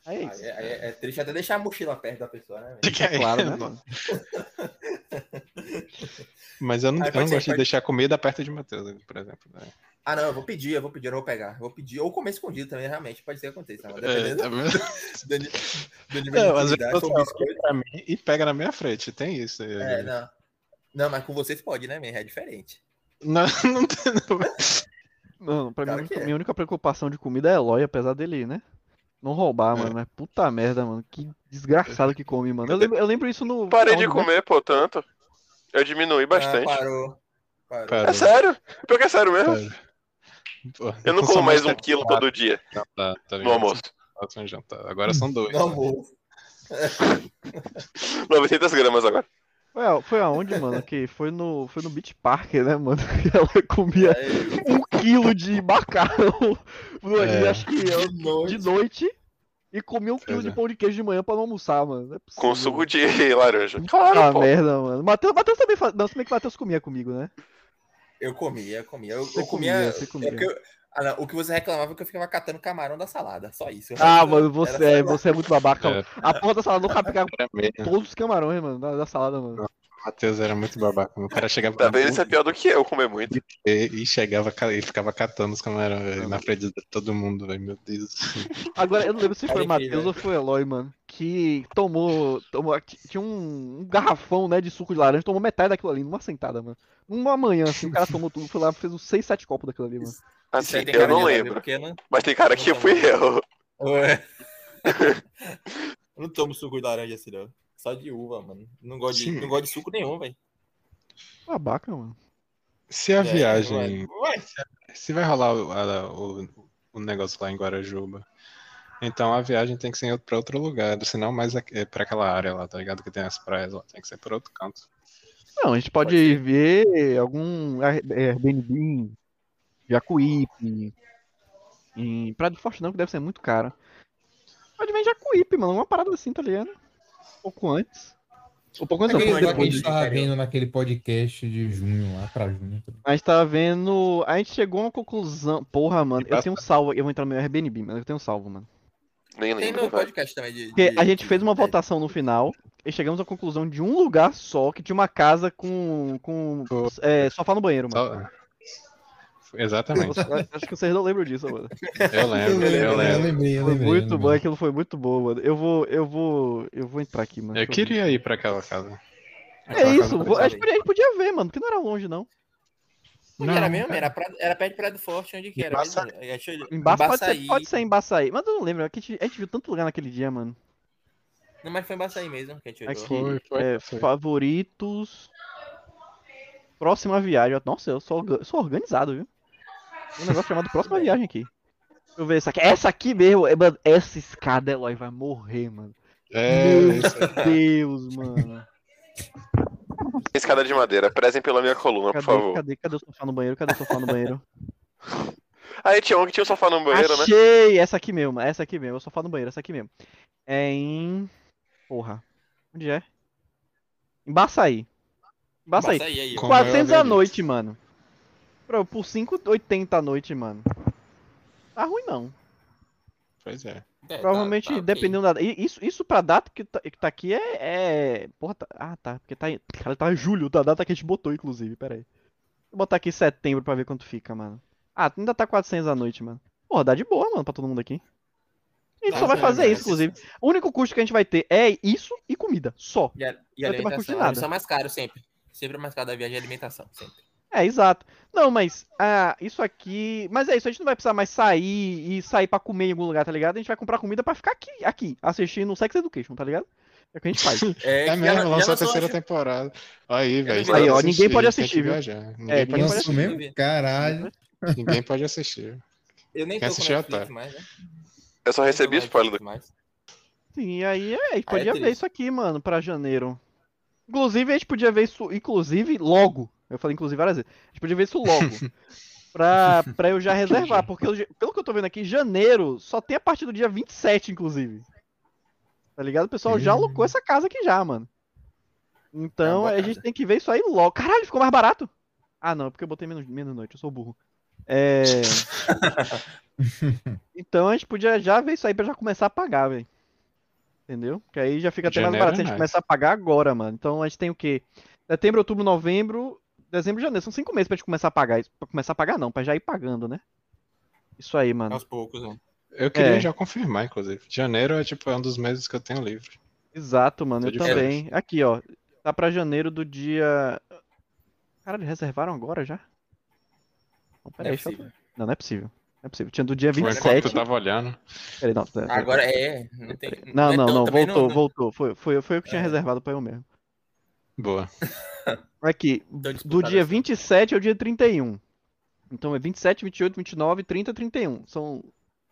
É Aí isso. É, é- é triste até deixar a mochila perto da pessoa, né? É Claro, [laughs] né, mano? Mas eu não, eu não gosto de deixar comida perto de Matheus, por exemplo. né? Ah, não, eu vou pedir, eu vou pedir, eu vou pegar. Eu vou pedir. Ou comer escondido também, realmente. Pode ser que aconteça. Mas É, dependendo tá vendo? [laughs] do, do nível Não, de for biscoito. olha pra mim e pega na minha frente, tem isso. É, não. Não, mas com vocês pode, né? É diferente. Não, [laughs] não tem. Não. Não, pra mim, a Claro que é. minha única preocupação de comida é Eloy, apesar dele, né? Não roubar, mano. Mas puta merda, mano. Que desgraçado que come, mano. Eu lembro, eu lembro isso no. Parei de né? comer, pô, tanto. Eu diminui bastante. Ah, parou. Parou. Parou. É sério? Pior que é sério mesmo. Eu não [laughs] como mais um quilo todo dia Não, tá, tá no almoço. Um jantar. Agora são dois. No almoço. [laughs] 900 gramas agora. Foi, a- foi aonde, mano? Que foi no, foi no Beach Park, né, mano? [laughs] Que ela comia Aí, um quilo de macarrão É. acho que eu- de noite. de noite e comia um quilo Pois de é. pão de queijo de manhã pra não almoçar, mano. Não é Com suco de [laughs] laranja. Ah, Claro, pô. merda, mano. Matheus, Matheus também faz. Não, se bem que Matheus comia comigo, né? Eu comia, eu comia. Eu, Você eu comia. comia, você é comia. porque eu- ah, não, o que você reclamava é que eu ficava catando camarão da salada. Só isso. O Ah, mano, você é, você é muito babaca. É. A porra da salada não cabe mesmo. todos os camarões, mano, da, da salada, mano. O Matheus era muito babaca. O cara chegava Tá vendo? Isso é pior do que eu comer muito. e, e chegava e ficava catando os camarões velho, na frente de todo mundo, velho. Meu Deus. [laughs] Agora, eu não lembro se foi Era Matheus ou foi Eloy, mano. Que tomou. tomou tinha um, um garrafão, né, de suco de laranja, tomou metade daquilo ali, numa sentada, mano. Uma manhã, assim, o cara tomou tudo, foi lá, fez uns 6, 7 copos daquilo ali, mano. Assim, eu não leve, lembro. Não, Mas tem cara que fui eu. Ué. [laughs] eu não tomo suco de laranja assim, não. Só de uva, mano. Não gosto de, Sim. não gosto de suco nenhum, velho. Babaca, mano. Se a É, viagem. vai-. Se vai rolar o, a- o, o negócio lá em Guarajuba, então a viagem tem que ser para outro lugar, senão mais aqui- pra aquela área lá, tá ligado? Que tem as praias lá, tem que ser por outro canto. Não, a gente pode, Pode ver algum Air- Airbnb em Jacuípe, em Praia do Forte não, que deve ser muito caro. Pode ver em Jacuípe, mano, uma parada assim, tá ligado? Um pouco antes. Um pouco antes, um Aquele que a depois. a gente tava vendo naquele podcast de junho, lá pra junho. A gente tava vendo. A gente chegou a uma conclusão. Porra, mano, eu tenho um salvo. Eu vou entrar no meu Airbnb, mas eu tenho um salvo, mano. Nem Tem lembro, no vai. podcast também de. De- a gente fez uma votação no final e chegamos à conclusão de um lugar só que tinha uma casa com, com é, sofá no banheiro, mano. Só- Exatamente. Acho que vocês não lembram disso, mano. Eu lembro, eu Eu lembro. lembrei, eu Foi lembrei. muito eu bom, aquilo foi muito bom, mano. Eu vou, eu vou, eu vou entrar aqui, mano. Eu queria ir pra aquela casa. É Aquela isso, casa vo- coisa a gente podia, ver, mano, porque não era longe, não. Onde era mesmo? Era, pra, era perto de Praia do Forte, onde que era? Embaça- mesmo? Eu- pode ser, pode ser em Embaçaí, mas eu não lembro, é que a gente, a gente viu tanto lugar naquele dia, mano. Não, mas foi em Baçaí mesmo que a gente. Aqui, Foi, foi, é, foi. favoritos. Próxima viagem. Nossa, eu sou, sou organizado, viu? Um negócio chamado próxima viagem aqui. Deixa eu ver essa aqui. Essa aqui mesmo, é, mano, essa escada, Eloy, vai morrer, mano. É, Meu Deus, mano. Escada de madeira, prezem pela minha coluna, por Cadê, favor. cadê, cadê o sofá no banheiro? Cadê o sofá no banheiro? [laughs] Aí tinha um que tinha um sofá no banheiro, né? Achei! Essa aqui mesmo, essa aqui mesmo. O sofá no banheiro, essa aqui mesmo. É em. Porra. Onde é? Em Baçaí. Baçaí. Baçaí aí. ó. Com- 400 maior a noite, mano. Por 5,80 a noite, mano. Tá ruim não. Pois é. É, tá- Provavelmente, tá ok. dependendo da. i- Isso, isso pra data que tá, que tá aqui é, é. Porra, tá... Ah, tá. Porque tá. em- Cara, tá em julho, da data que a gente botou, inclusive. Pera aí. Vou botar aqui setembro pra ver quanto fica, mano. Ah, ainda tá 400 a noite, mano. Porra, dá de boa, mano, pra todo mundo aqui. A gente Tá só vai bom, fazer né? isso, inclusive. O único custo que a gente vai ter é isso e comida. Só. E a, e a Não tem mais alimentação. custo de nada. Eles são mais caros sempre. Sempre é mais caro da viagem é alimentação. Sempre. É, exato. Não, mas ah, isso aqui. Mas é isso, a gente não vai precisar mais sair e sair pra comer em algum lugar, tá ligado? A gente vai comprar comida pra ficar aqui, aqui, assistindo Sex Education, tá ligado? É o que a gente faz. [laughs] É, É mesmo, lançou a terceira acho- temporada. Aí, velho. Aí, tem que ó, ninguém pode assistir, viu? Ninguém É, pode assistir. mesmo? Caralho. Ninguém pode assistir. Eu nem Quem tô com Netflix tá. mais, né? Eu só recebi com spoiler do. Mais. Sim, e aí é, a gente Aí é podia ver isso aqui, mano, pra janeiro. Inclusive, a gente podia ver isso, inclusive, logo. Eu falei inclusive várias vezes. A gente podia ver isso logo. [laughs] pra, pra eu já reservar, porque eu- pelo que eu tô vendo aqui, janeiro só tem a partir do dia 27, inclusive. Tá ligado? O pessoal já alocou essa casa aqui já, mano. Então, É a gente tem que ver isso aí logo. Caralho, ficou mais barato. Ah, não, é porque eu botei menos, menos noite, eu sou burro. É... [laughs] então a gente podia já ver isso aí pra já começar a pagar, velho. Entendeu? Que aí já fica até mais barato se a é gente começar a pagar agora, mano. Então a gente tem o quê? Setembro, outubro, novembro, dezembro e janeiro. São cinco meses pra gente começar a pagar isso. Pra começar a pagar não, pra já ir pagando, né? Isso aí, mano. Aos poucos, né? Eu queria É. já confirmar, inclusive. Janeiro é tipo é um dos meses que eu tenho livre. Exato, mano. Tô Eu também. Aqui, ó. Tá pra janeiro do dia. Caralho, reservaram agora já? Não, Não peraí, é deixa eu... possível. Não, não é possível. Não é possível. Tinha do dia Foi enquanto 27. tu tava olhando. Peraí, não. pera- pera- Agora é. Não, tem, Não, é não, tão- não. também Voltou, não- voltou. Foi, foi, foi eu que tinha É. reservado pra eu mesmo. Boa. [laughs] Aqui, tão do dia assim. 27 ao dia 31. Então é 27, 28, 29, 30, 31. São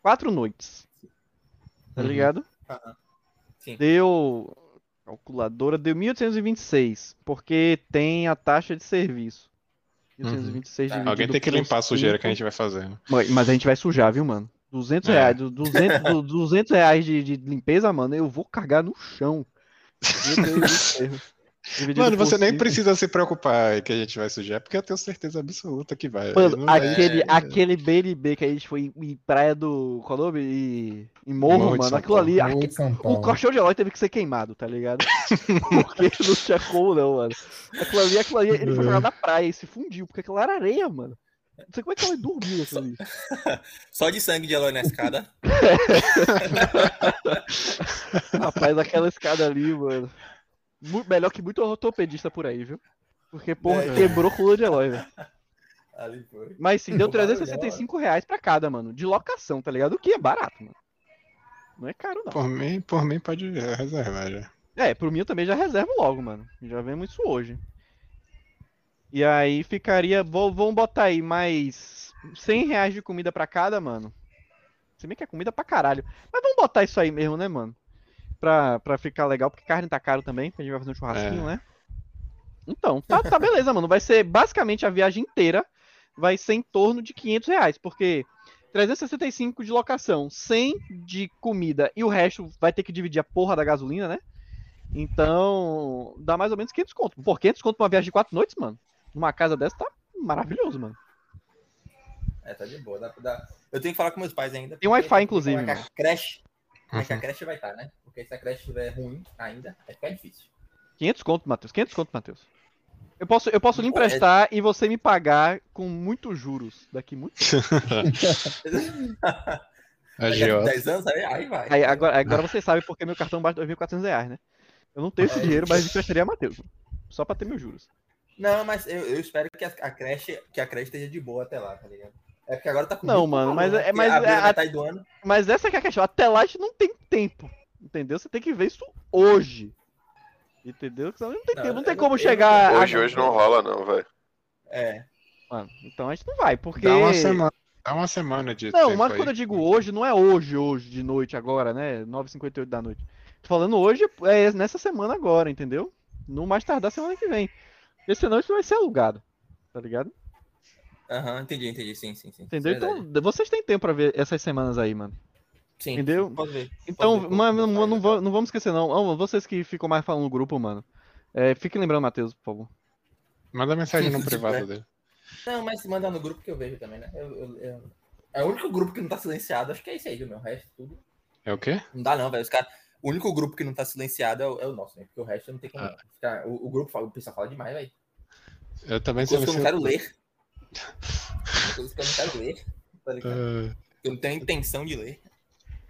quatro noites. Tá Uhum. ligado? Aham. Sim. Deu. Calculadora deu 1.826. Porque tem a taxa de serviço. 1.826 Tá. dividido Uhum. Alguém tem que limpar a sujeira que a gente vai fazendo. Mas mas a gente vai sujar, viu, mano? 200 É. reais. du- 200, du- 200 reais de, de limpeza, mano, eu vou cagar no chão. [laughs] Meu Deus do céu. Dividido Mano, você nem precisa se preocupar que a gente vai sujar, porque eu tenho certeza absoluta que vai. Mano, Não vai- aquele, aquele BNB que a gente foi em, em praia do. Qual é o nome? E, em Morro, Morro mano. Aquilo ali. Aque- o colchão de Eloy teve que ser queimado, tá ligado? [laughs] Porque não tinha como, não, mano. Aquilo ali, aquilo ali, ele foi jogar na praia e se fundiu, porque aquilo era areia, mano. Não sei como é que ela dormiu aquilo ali. [laughs] Só de sangue de Eloy na escada. [laughs] Rapaz, aquela escada ali, mano. Melhor que muito ortopedista por aí, viu? Porque, porra, É. quebrou coluna de Eloy, velho. [laughs] Ali foi. Mas sim, deu Ficou barulhão, 365 reais pra cada, mano. De locação, tá ligado? O que é barato, mano. Não é caro, não. Por mim, por mim pode reservar já. É, pro mim eu também já reservo logo, mano. Já vemos isso hoje. E aí ficaria. Vou, vamos botar aí mais 100 reais de comida pra cada, mano. Se bem que é comida pra caralho. Mas vamos botar isso aí mesmo, né, mano? Pra, pra ficar legal, porque carne tá caro também. A gente vai fazer um churrasquinho, É. né? Então, tá, tá beleza, mano. Vai ser basicamente a viagem inteira. Vai ser em torno de 500 reais, porque 365 de locação, 100 de comida e o resto vai ter que dividir a porra da gasolina, né? Então, dá mais ou menos 500 conto. Por 500 conto pra uma viagem de 4 noites, mano? Numa casa dessa tá maravilhoso, mano. É, tá de boa. Dá, dá... Eu tenho que falar com meus pais ainda. Tem Wi-Fi, inclusive, creche, Como é que a creche vai estar, né? Porque se a creche estiver ruim ainda, vai ficar difícil. 500 conto, Matheus. 500 conto, Matheus. Eu posso, eu posso lhe é- emprestar e você me pagar com muitos juros daqui muito A [laughs] Daqui a Giota. 10 anos, aí, aí vai. Aí, agora, agora você sabe porque meu cartão bate 2.400 reais, né? Eu não tenho esse dinheiro, mas emprestaria a Matheus. Só pra ter meus juros. Não, mas eu, eu espero que a, a creche que a creche esteja de boa até lá, tá ligado? É porque agora tá com Não, mano, mas é- mas é- a metade do ano. Mas essa que é a questão. Até lá a gente não tem tempo. Entendeu? Você tem que ver isso hoje. Entendeu? Senão não tem Não, tempo. Não eu tem como não chegar. Hoje, a- hoje não rola, não, velho. É. Mano, então a gente não vai, porque. Dá uma semana. Dá uma semana de Não, mas aí. quando eu digo hoje, não é hoje, hoje, de noite agora, né? 9h58 da noite. Tô falando hoje, é nessa semana agora, entendeu? No mais tardar semana que vem. Porque senão isso vai ser alugado. Tá ligado? Aham, entendi, entendi. Sim, sim, sim. Entendeu? Isso é. Então, vocês têm tempo pra ver essas semanas aí, mano. Sim, entendeu? sim, Pode ver. Então, Pode ver, mas não, não, va- ver. não vamos esquecer, não. Ó, Vocês que ficam mais falando no grupo, mano. É, fiquem lembrando, Matheus, por favor. Manda mensagem no [laughs] privado dele. Não, mas se mandar no grupo que eu vejo também, né? Eu, eu- eu- É o único grupo que não tá silenciado, acho que é esse aí, meu? O resto tudo. É o quê? Não dá, não, velho. Os cara... O único grupo que não tá silenciado é o, é o nosso, né? Porque o resto não tem como. Ah. cara- O, o grupo fala, o pessoal fala demais, velho. Eu também que eu não quero ler. Coisas que eu não quero ler. Tá? Ah, Eu não tenho intenção de ler.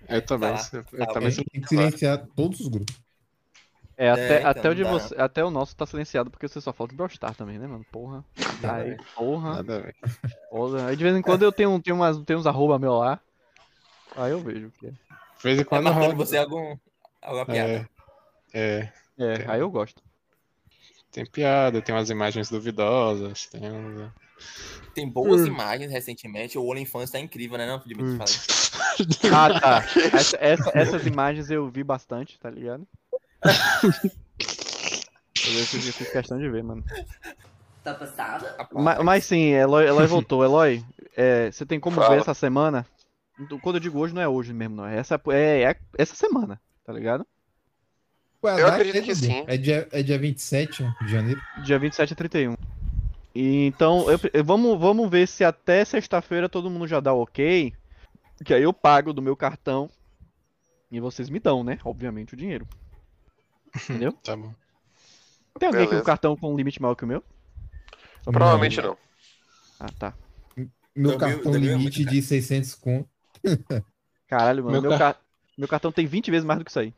Eu também. lá, eu tá também. Tem que silenciar todos os grupos. É, até, então, até, o de você, até o nosso tá silenciado porque você só falta de Brawl Stars também, né, mano? Porra. Aí, porra. Nada porra. Aí de vez em quando eu tenho, tenho, umas, tenho uns arroba meu lá. Aí eu vejo o que é. De vez em É quando marcando rola. você algum, alguma piada. É, é, É, aí eu gosto. tem piada, tem umas imagens duvidosas, tem uns... Tem boas Hum. imagens recentemente. O OnlyFans tá incrível, né, não, Dimitri? Hum. [laughs] Ah, tá. Essa- essa- essas imagens eu vi bastante, tá ligado? [laughs] Eu, fiz- questão de ver, mano. Tá passada? Rapaz, Ma- Mas, sim, Eloy, Eloy voltou. Eloy, é, você tem como Fala. ver essa semana? Quando eu digo hoje, não é hoje mesmo, não. É essa, é, é essa semana, tá ligado? Ué, a Eu acredito é, que sim. É dia, é dia 27 de janeiro. Dia 27 a 31. E, então, eu- eu- vamos, vamos ver se até sexta-feira todo mundo já dá o ok. Que aí eu pago do meu cartão. E vocês me dão, né? Obviamente, o dinheiro. Entendeu? [laughs] Tá bom. Tem alguém com Beleza. cartão com um limite maior que o meu? Provavelmente não. Ah, tá. Meu Meu- cartão meu é limite de 600 conto. Caralho, mano. Meu Meu, car- ca- meu cartão tem 20 vezes mais do que isso aí.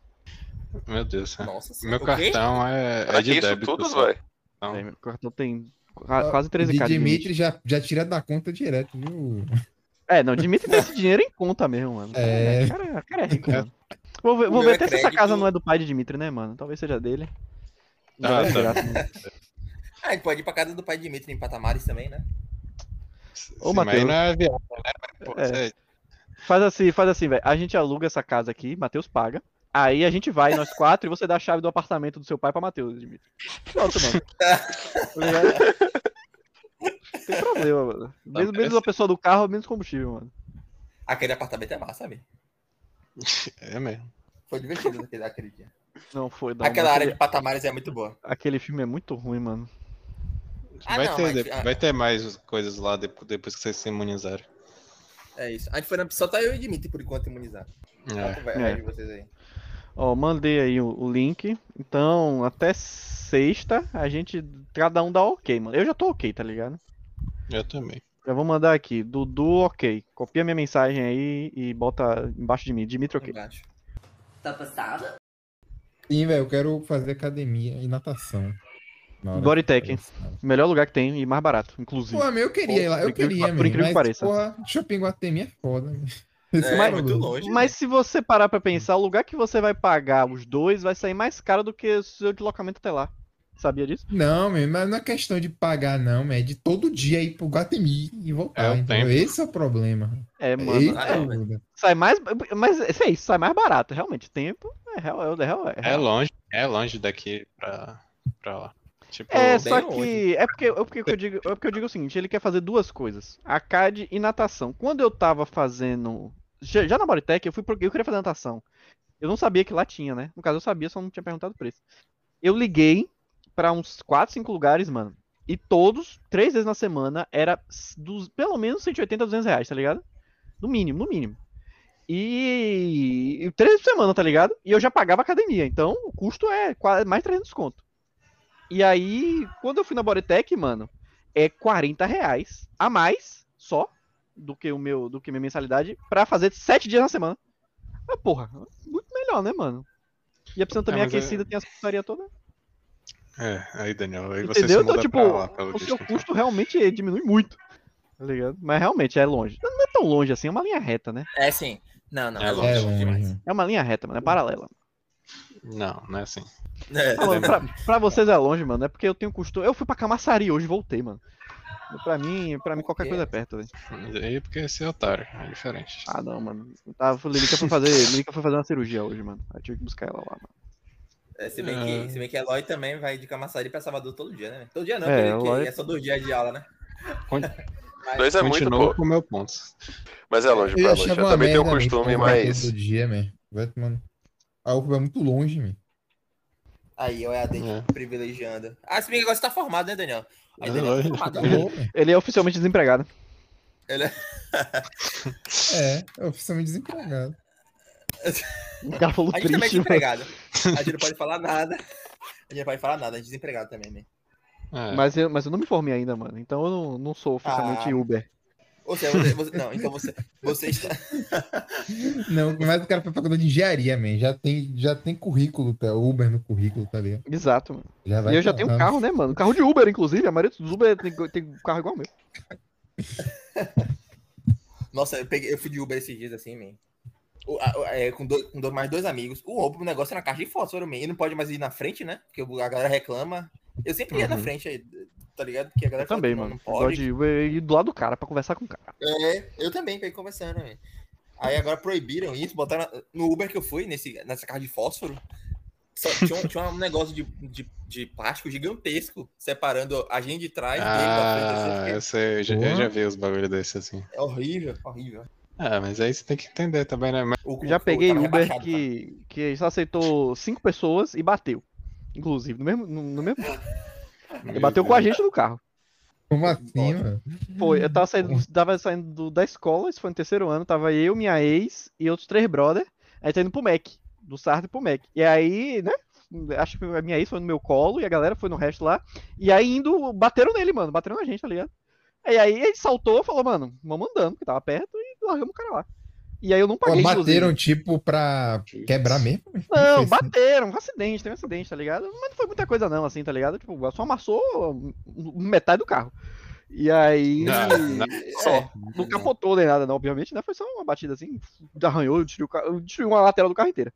Meu Deus. é. Nossa Meu cartão é, é de débito. tudo, velho? Não. É, meu cartão tem quase 13k. De. Dimitri já, já tira da conta direto, viu? É, não, Dimitri tem esse dinheiro em conta mesmo, mano. É. O cara, cara é rico, mano. Vou ver, vou ver é até se essa casa não é do pai de Dimitri, né, mano? Talvez seja dele. Ah, é tá. graça, né? [laughs] Ah, gente pode ir pra casa do pai de Dimitri em Patamares também, né? Ô, Sim, mas aí Matheus. não é viagem, né? Pô, É. Faz assim, faz assim, velho. A gente aluga essa casa aqui, Matheus paga. Aí a gente vai, nós quatro, e você dá a chave do apartamento do seu pai pra Matheus, Dimitri. Pronto, mano. [laughs] Tem problema, mano. Menos, menos a pessoa do carro, menos combustível, mano. Aquele apartamento é massa, sabe? [laughs] É mesmo. Foi divertido naquele, aquele dia. Não foi, não. Aquela área aquele, de Patamares é muito boa. aquele filme é muito ruim, mano. Ah, vai, não, ter, mas- vai ter mais coisas lá depois, depois que vocês se imunizarem. É isso. A gente foi na... Só tá eu e Dimitri por enquanto imunizado. É. Vai, É. vocês aí. Ó, mandei aí o, o link. Então, até sexta, a gente. Cada um dá ok, mano. Eu já tô ok, tá ligado? Eu também. Já vou mandar aqui. Dudu, ok. Copia minha mensagem aí e bota embaixo de mim. Dimitri, ok. Embaixo. Tá passada? Sim, velho, eu quero fazer academia e natação. Bodytech. que eu- Melhor lugar que tem e mais barato, inclusive. Pô, meu, eu queria ir lá, Por eu incrível que- queria, por mesmo, incrível que pareça. Porra, Shopping Guatemi é foda. É, Mas- muito longe. Mas se você parar pra pensar, o lugar que você vai pagar os dois vai sair mais caro do que o seu deslocamento até lá. Sabia disso? Não, meu, mas não é questão de pagar, não, é de todo dia ir pro Guatemi e voltar. É o entendeu? tempo. Esse é o problema. É, mano. Eita, é. Sai mais. Mas é isso, sai mais barato, realmente. Tempo é real. É, real, é, É longe, é longe daqui pra, pra lá. Tipo, É, só que. É porque, é, porque eu digo, é porque eu digo o seguinte: ele quer fazer duas coisas: arcade e natação. Quando eu tava fazendo. Já, já na Bodytech, eu fui pro, eu queria fazer natação. Eu não sabia que lá tinha, né? No caso, eu sabia, só não tinha perguntado o preço. Eu liguei pra uns 4, 5 lugares, mano. E todos, três vezes na semana, era dos, pelo menos 180, 200 reais, tá ligado? No mínimo, no mínimo. E, e três por semana, tá ligado? E eu já pagava academia, então o custo é quase mais 300 conto. E aí, quando eu fui na Bodytech, mano, é 40 reais a mais só do que o meu, do que minha mensalidade pra fazer sete dias na semana. Ah, porra, muito melhor, né, mano? E a piscina também é, mas é- aquecida, tem as putaria toda. É, aí, Daniel, aí você Entendeu? se Então, muda tipo, pra lá, pelo o visto. seu então. custo realmente diminui muito. Tá ligado? Mas realmente é longe. Não não é tão longe assim, é uma linha reta, né? É sim. Não, não, É é longe. É longe demais. É uma linha reta, mano. É paralela. Não, não é assim. É, Ah, mano, pra, pra vocês é longe, mano. É porque eu tenho costume. Eu fui pra Camaçari hoje e voltei, mano. Pra mim, pra mim qualquer coisa é perto, velho. Mas aí é porque esse é otário, é diferente. Ah, não, mano. Tava, Lilica foi fazer, Lilica foi fazer uma cirurgia hoje, mano. Aí eu tive que buscar ela lá, mano. É, se, bem que, se bem que a Eloy também vai de Camaçari pra Salvador todo dia, né? Todo dia não, É, porque Eloy- é só dois dias de aula, né? Con- [laughs] Dois é muito, pô. com o meu ponto. Mas é longe Eu pra longe. achava Eu também tenho man, costume, mas. Todo dia, man. Vai tomando. A UFBA é muito longe, man. Aí, o EAD É. privilegiando. Ah, se bem que agora você tá formado, né, Daniel? Aí, É, Daniel, lógico. formado, né? Ele é oficialmente desempregado. Ele é... É, é oficialmente desempregado. O cara falou A gente também é triste, mano. desempregado. A gente não pode falar nada. A gente não pode falar nada, a gente é desempregado também, né? É, Mas eu, mas eu não me formei ainda, mano. Então eu não, não sou oficialmente Ah. Uber. Ou seja, você, você- não, então você, você está. [laughs] Não, mas o cara foi pra faculdade de engenharia, man. Já tem, já tem currículo, tá? Uber no currículo, tá ligado? Exato, mano. Já vai E eu já tenho um carro, né, mano? Carro de Uber, inclusive. A maioria dos Uber tem, tem um carro igual ao meu. [laughs] Nossa, eu, peguei, eu fui de Uber esses dias assim, man. O- a- é, com, dois, com dois- mais dois amigos. O Uber, o negócio é na caixa de fósforo, man. E não pode mais ir na frente, né? Porque a galera reclama. Eu sempre ia na Uhum. frente aí, tá ligado? Porque a galera Eu fala também, que mano. Pode. ir do lado do cara pra conversar com o cara. É, eu também, pra ir conversando, man. Aí agora proibiram isso, botaram no Uber que eu fui, nesse, nessa caixa de fósforo. Só, tinha, um, tinha um negócio de, de, de plástico gigantesco separando a gente de trás dele da frente. assim, eu Ah, eu, sei, eu já, eu já vi os bagulho desse assim. É horrível, horrível. Ah, mas aí você tem que entender também, né? Mas- O- Já peguei Uber rebaixado, tá? que, que só aceitou cinco pessoas e bateu. Inclusive, no mesmo. No, no mesmo... [laughs] Ele bateu com a gente no carro. Como assim, mano? Foi, eu tava saindo, tava saindo do- da escola, isso foi no terceiro ano, tava eu, minha ex e outros três brother. Aí tá indo pro Mac, do Sartre pro Mac. E aí, né? Acho que a minha ex foi no meu colo e a galera foi no resto lá. E aí indo, bateram nele, mano. Bateram na gente, tá ligado? E aí ele saltou e falou, mano, vamos andando, porque tava perto, e largamos o cara lá. E aí eu não Pô, paguei, bateram, inclusive. tipo, pra quebrar mesmo? Não, assim. bateram, um acidente, teve um acidente, tá ligado? Mas não foi muita coisa não, assim, tá ligado? Tipo, só amassou metade do carro. E aí. Não, não é, não capotou nem nada, não, obviamente, né? Foi só uma batida assim, arranhou, destruiu, o carro- destruiu uma lateral do carro inteira.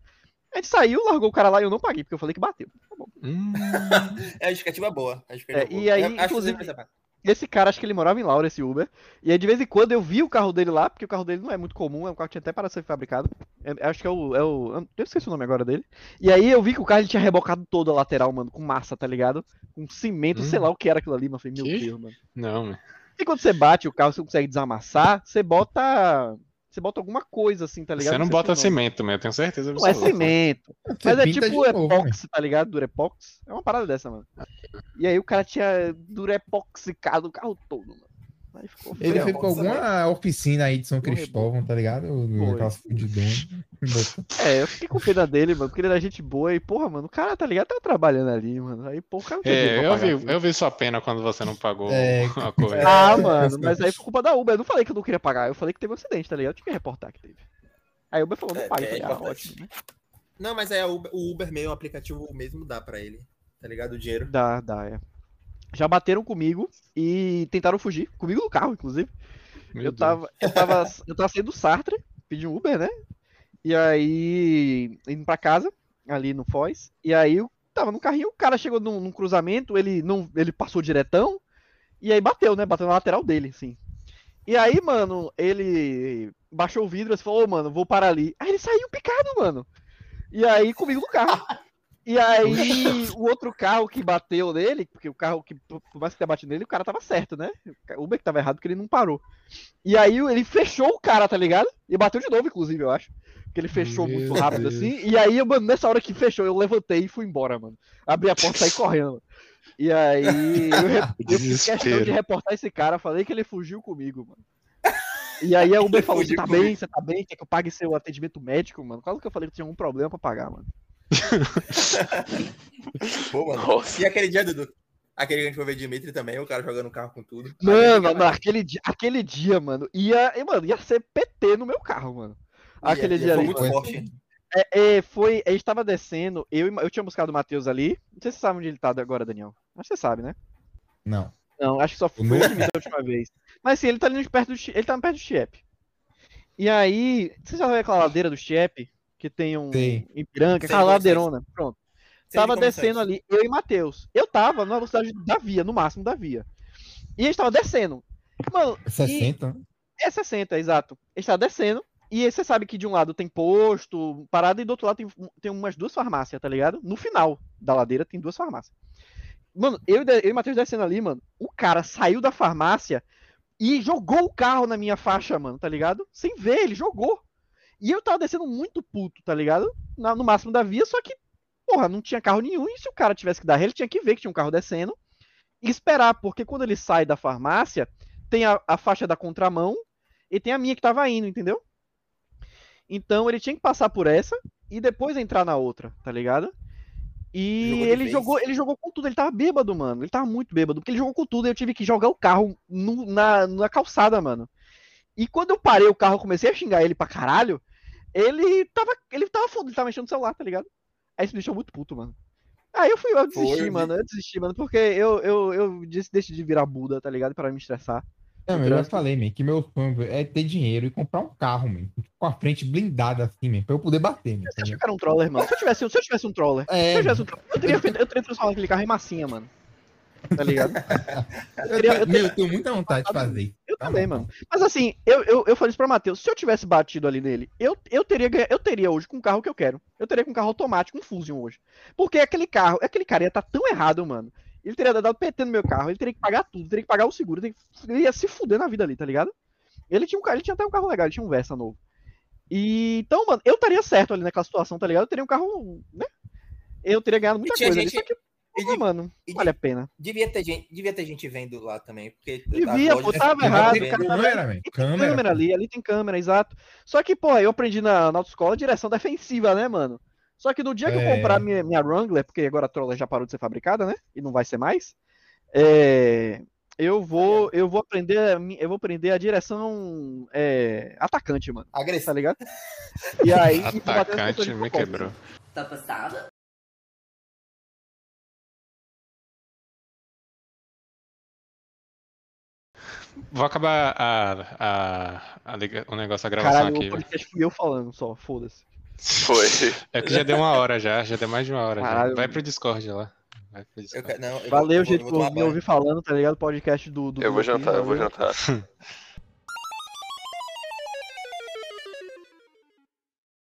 A gente saiu, largou o cara lá e eu não paguei, porque eu falei que bateu. Tá bom. [laughs] É a justificativa boa. a justificativa É, e boa. aí, Eu acho que inclusive- você vai saber. Esse cara, acho que ele morava em Laura, esse Uber. E aí, de vez em quando, eu vi o carro dele lá, porque o carro dele não é muito comum, é um carro que tinha até para ser fabricado. É- acho que é o, é o. Eu esqueci o nome agora dele. E aí eu vi que o carro ele tinha rebocado toda a lateral, mano, com massa, tá ligado? Com cimento, Hum. sei lá o que era aquilo ali, mas eu falei, meu Que? Deus, mano. não, man. E quando você bate o carro, você consegue desamassar, você bota. Você bota alguma coisa assim, tá ligado? Você não sei bota é cimento, man, eu tenho certeza Não é cimento. Você Mas é tipo novo, man. Durepox, tá ligado? Durepox. É uma parada dessa, mano. E aí o cara tinha Durepoxicado o carro todo, mano. Aí ficou Ele foi pra alguma oficina aí de São Cristóvão, tá ligado? Fudidonas. [laughs] Botou. É, eu fiquei com pena dele, mano, porque ele era gente boa e, porra, mano, o cara, tá ligado? Tava trabalhando ali, mano. Aí, o cara não É, eu vi, tudo. eu vi sua pena quando você não pagou É, a coisa. Ah, mano, mas aí foi culpa da Uber. Eu não falei que eu não queria pagar, eu falei que teve um acidente, tá ligado? Eu tinha que reportar que teve. Aí a Uber falou, não É, paga. é importante. ótimo, né? Não, mas é o Uber, o Uber meio, o aplicativo mesmo dá pra ele. Tá ligado? O dinheiro. Dá, dá, é. Já bateram comigo e tentaram fugir, comigo no carro, inclusive. Meu eu Deus. tava, eu tava, eu tava saindo do Sartre, pedi um Uber, né? E aí, indo pra casa, ali no Foz, e aí eu tava no carrinho, o cara chegou num, num cruzamento, ele não, ele passou diretão, e aí bateu, né? Bateu na lateral dele, assim. E aí, mano, ele baixou o vidro e falou, ô, mano, vou parar ali. Aí ele saiu picado, mano. E aí, comigo no carro. [laughs] E aí, o outro carro que bateu nele, porque o carro que, por mais que tenha batido nele, o cara tava certo, né? O Uber que tava errado porque ele não parou. E aí ele fechou o cara, tá ligado? E bateu de novo, inclusive, eu acho. Porque ele fechou Meu muito rápido Deus. assim. E aí, mano, nessa hora que fechou, eu levantei e fui embora, mano. Abri a porta e saí correndo. mano. E aí, eu, eu fiz questão de reportar esse cara, falei que ele fugiu comigo, mano. E aí a Uber falou, você tá bem, você tá bem, quer que eu pague seu atendimento médico, mano? Quase que eu falei que tinha algum problema pra pagar, mano. [laughs] Pô, mano. Nossa. E aquele dia, Dudu? Aquele que a gente foi ver Dimitri também, o cara jogando carro com tudo. Mano, mano, aquele dia, aquele dia, mano, ia, mano, ia ser PT no meu carro, mano. Aquele Ia- ia dia foi ali. muito forte. É, é, foi, a gente tava descendo, eu, eu tinha buscado o Matheus ali. Não sei se você sabe onde ele tá agora, Daniel. Acho que você sabe, né? Não. Não, acho que só foi O meu- o Dimitri a última vez. Mas sim, ele tá ali perto do ele tá perto do Chiep. E aí, você já viu aquela ladeira do Chiep? Que tem um Sei. em Piranca, Sei aquela é ladeirona. Pronto. Sem Tava descendo ali, eu e Matheus. Eu tava na velocidade da via, no máximo da via. E a gente tava descendo. Mano, e- 60, né? é 60, exato. A gente tá descendo. E você sabe que de um lado tem posto, parada, e do outro lado tem, tem umas duas farmácias, tá ligado? No final da ladeira tem duas farmácias. Mano, eu, e eu e o Matheus descendo ali, mano, o cara saiu da farmácia e jogou o carro na minha faixa, mano, tá ligado? Sem ver, ele jogou. E eu tava descendo muito puto, tá ligado? Na- no máximo da via, só que, porra, não tinha carro nenhum. E se o cara tivesse que dar ele tinha que ver que tinha um carro descendo e esperar, porque quando ele sai da farmácia, tem a, a faixa da contramão e tem a minha que tava indo, entendeu? Então ele tinha que passar por essa e depois entrar na outra, tá ligado? E Jogou ele vez. jogou, ele jogou com tudo, ele tava bêbado, mano. Ele tava muito bêbado, porque ele jogou com tudo e eu tive que jogar o carro no- na, na calçada, mano. E quando eu parei o carro, comecei a xingar ele pra caralho, ele tava, ele tava foda, ele tava mexendo no celular, tá ligado? Aí isso me deixou muito puto, mano. Aí eu fui, eu desisti, Foi, mano. Eu desisti, mano, porque eu, eu, eu disse, decidi virar Buda, tá ligado? Pra me estressar. Não, No eu já falei, man, que meu sonho é ter dinheiro e comprar um carro, man, com a frente blindada assim, man, pra eu poder bater, man. Você acha que eu era um troller, mano? Se eu tivesse, se eu tivesse um troller, É, se eu tivesse um troller, eu teria, feito- eu teria transformado aquele carro em massinha, mano. Tá ligado? [laughs] eu, teria- eu meu, eu tenho muita vontade de fazer. Eu Tá também, mano. Mas assim, eu, eu, eu falei isso pra Matheus. Se eu tivesse batido ali nele, eu, eu, teria, eu teria hoje com o carro que eu quero. Eu teria com um carro automático, um Fusion hoje. Porque aquele carro, aquele cara ia estar tão errado, mano. Ele teria dado PT no meu carro, ele teria que pagar tudo, teria que pagar o seguro, teria que- ele ia se fuder na vida ali, tá ligado? Ele tinha um carro, ele tinha até um carro legal, ele tinha um Versa novo. E, então, mano, eu estaria certo ali naquela situação, tá ligado? Eu teria um carro, né? Eu teria ganhado muita coisa ali, gente- só que, e porra, de- mano, e vale a pena. Devia ter gente, devia ter gente vendo lá também, porque Devia, pô, [laughs] tava errado, cara Câmera, tem Câmera. câmera ali, ali tem câmera, exato. Só que, pô, eu aprendi na, na autoescola direção [laughs] defensiva, né, mano? Só que no dia que eu É. comprar minha, minha Wrangler, porque agora a Troller já parou de ser fabricada, né? E não vai ser mais. é, eu vou, eu vou aprender, eu vou aprender a direção é, atacante, mano. Tá Agressivo. ligado? E aí, [laughs] Atacante me quebrou. Tá passada? Vou acabar a, a, a o negócio, a gravação Caralho, aqui. o velho. podcast fui eu falando só, foda-se. Foi. É que já deu uma hora já, já deu mais de uma hora. já. Caralho. Vai pro Discord lá. Vai pro Eu Discord. quero- não, eu Valeu, eu vou- gente, eu por me ouvir falando, tá ligado? Podcast do. do Eu vou jantar, eu vou jantar. [laughs]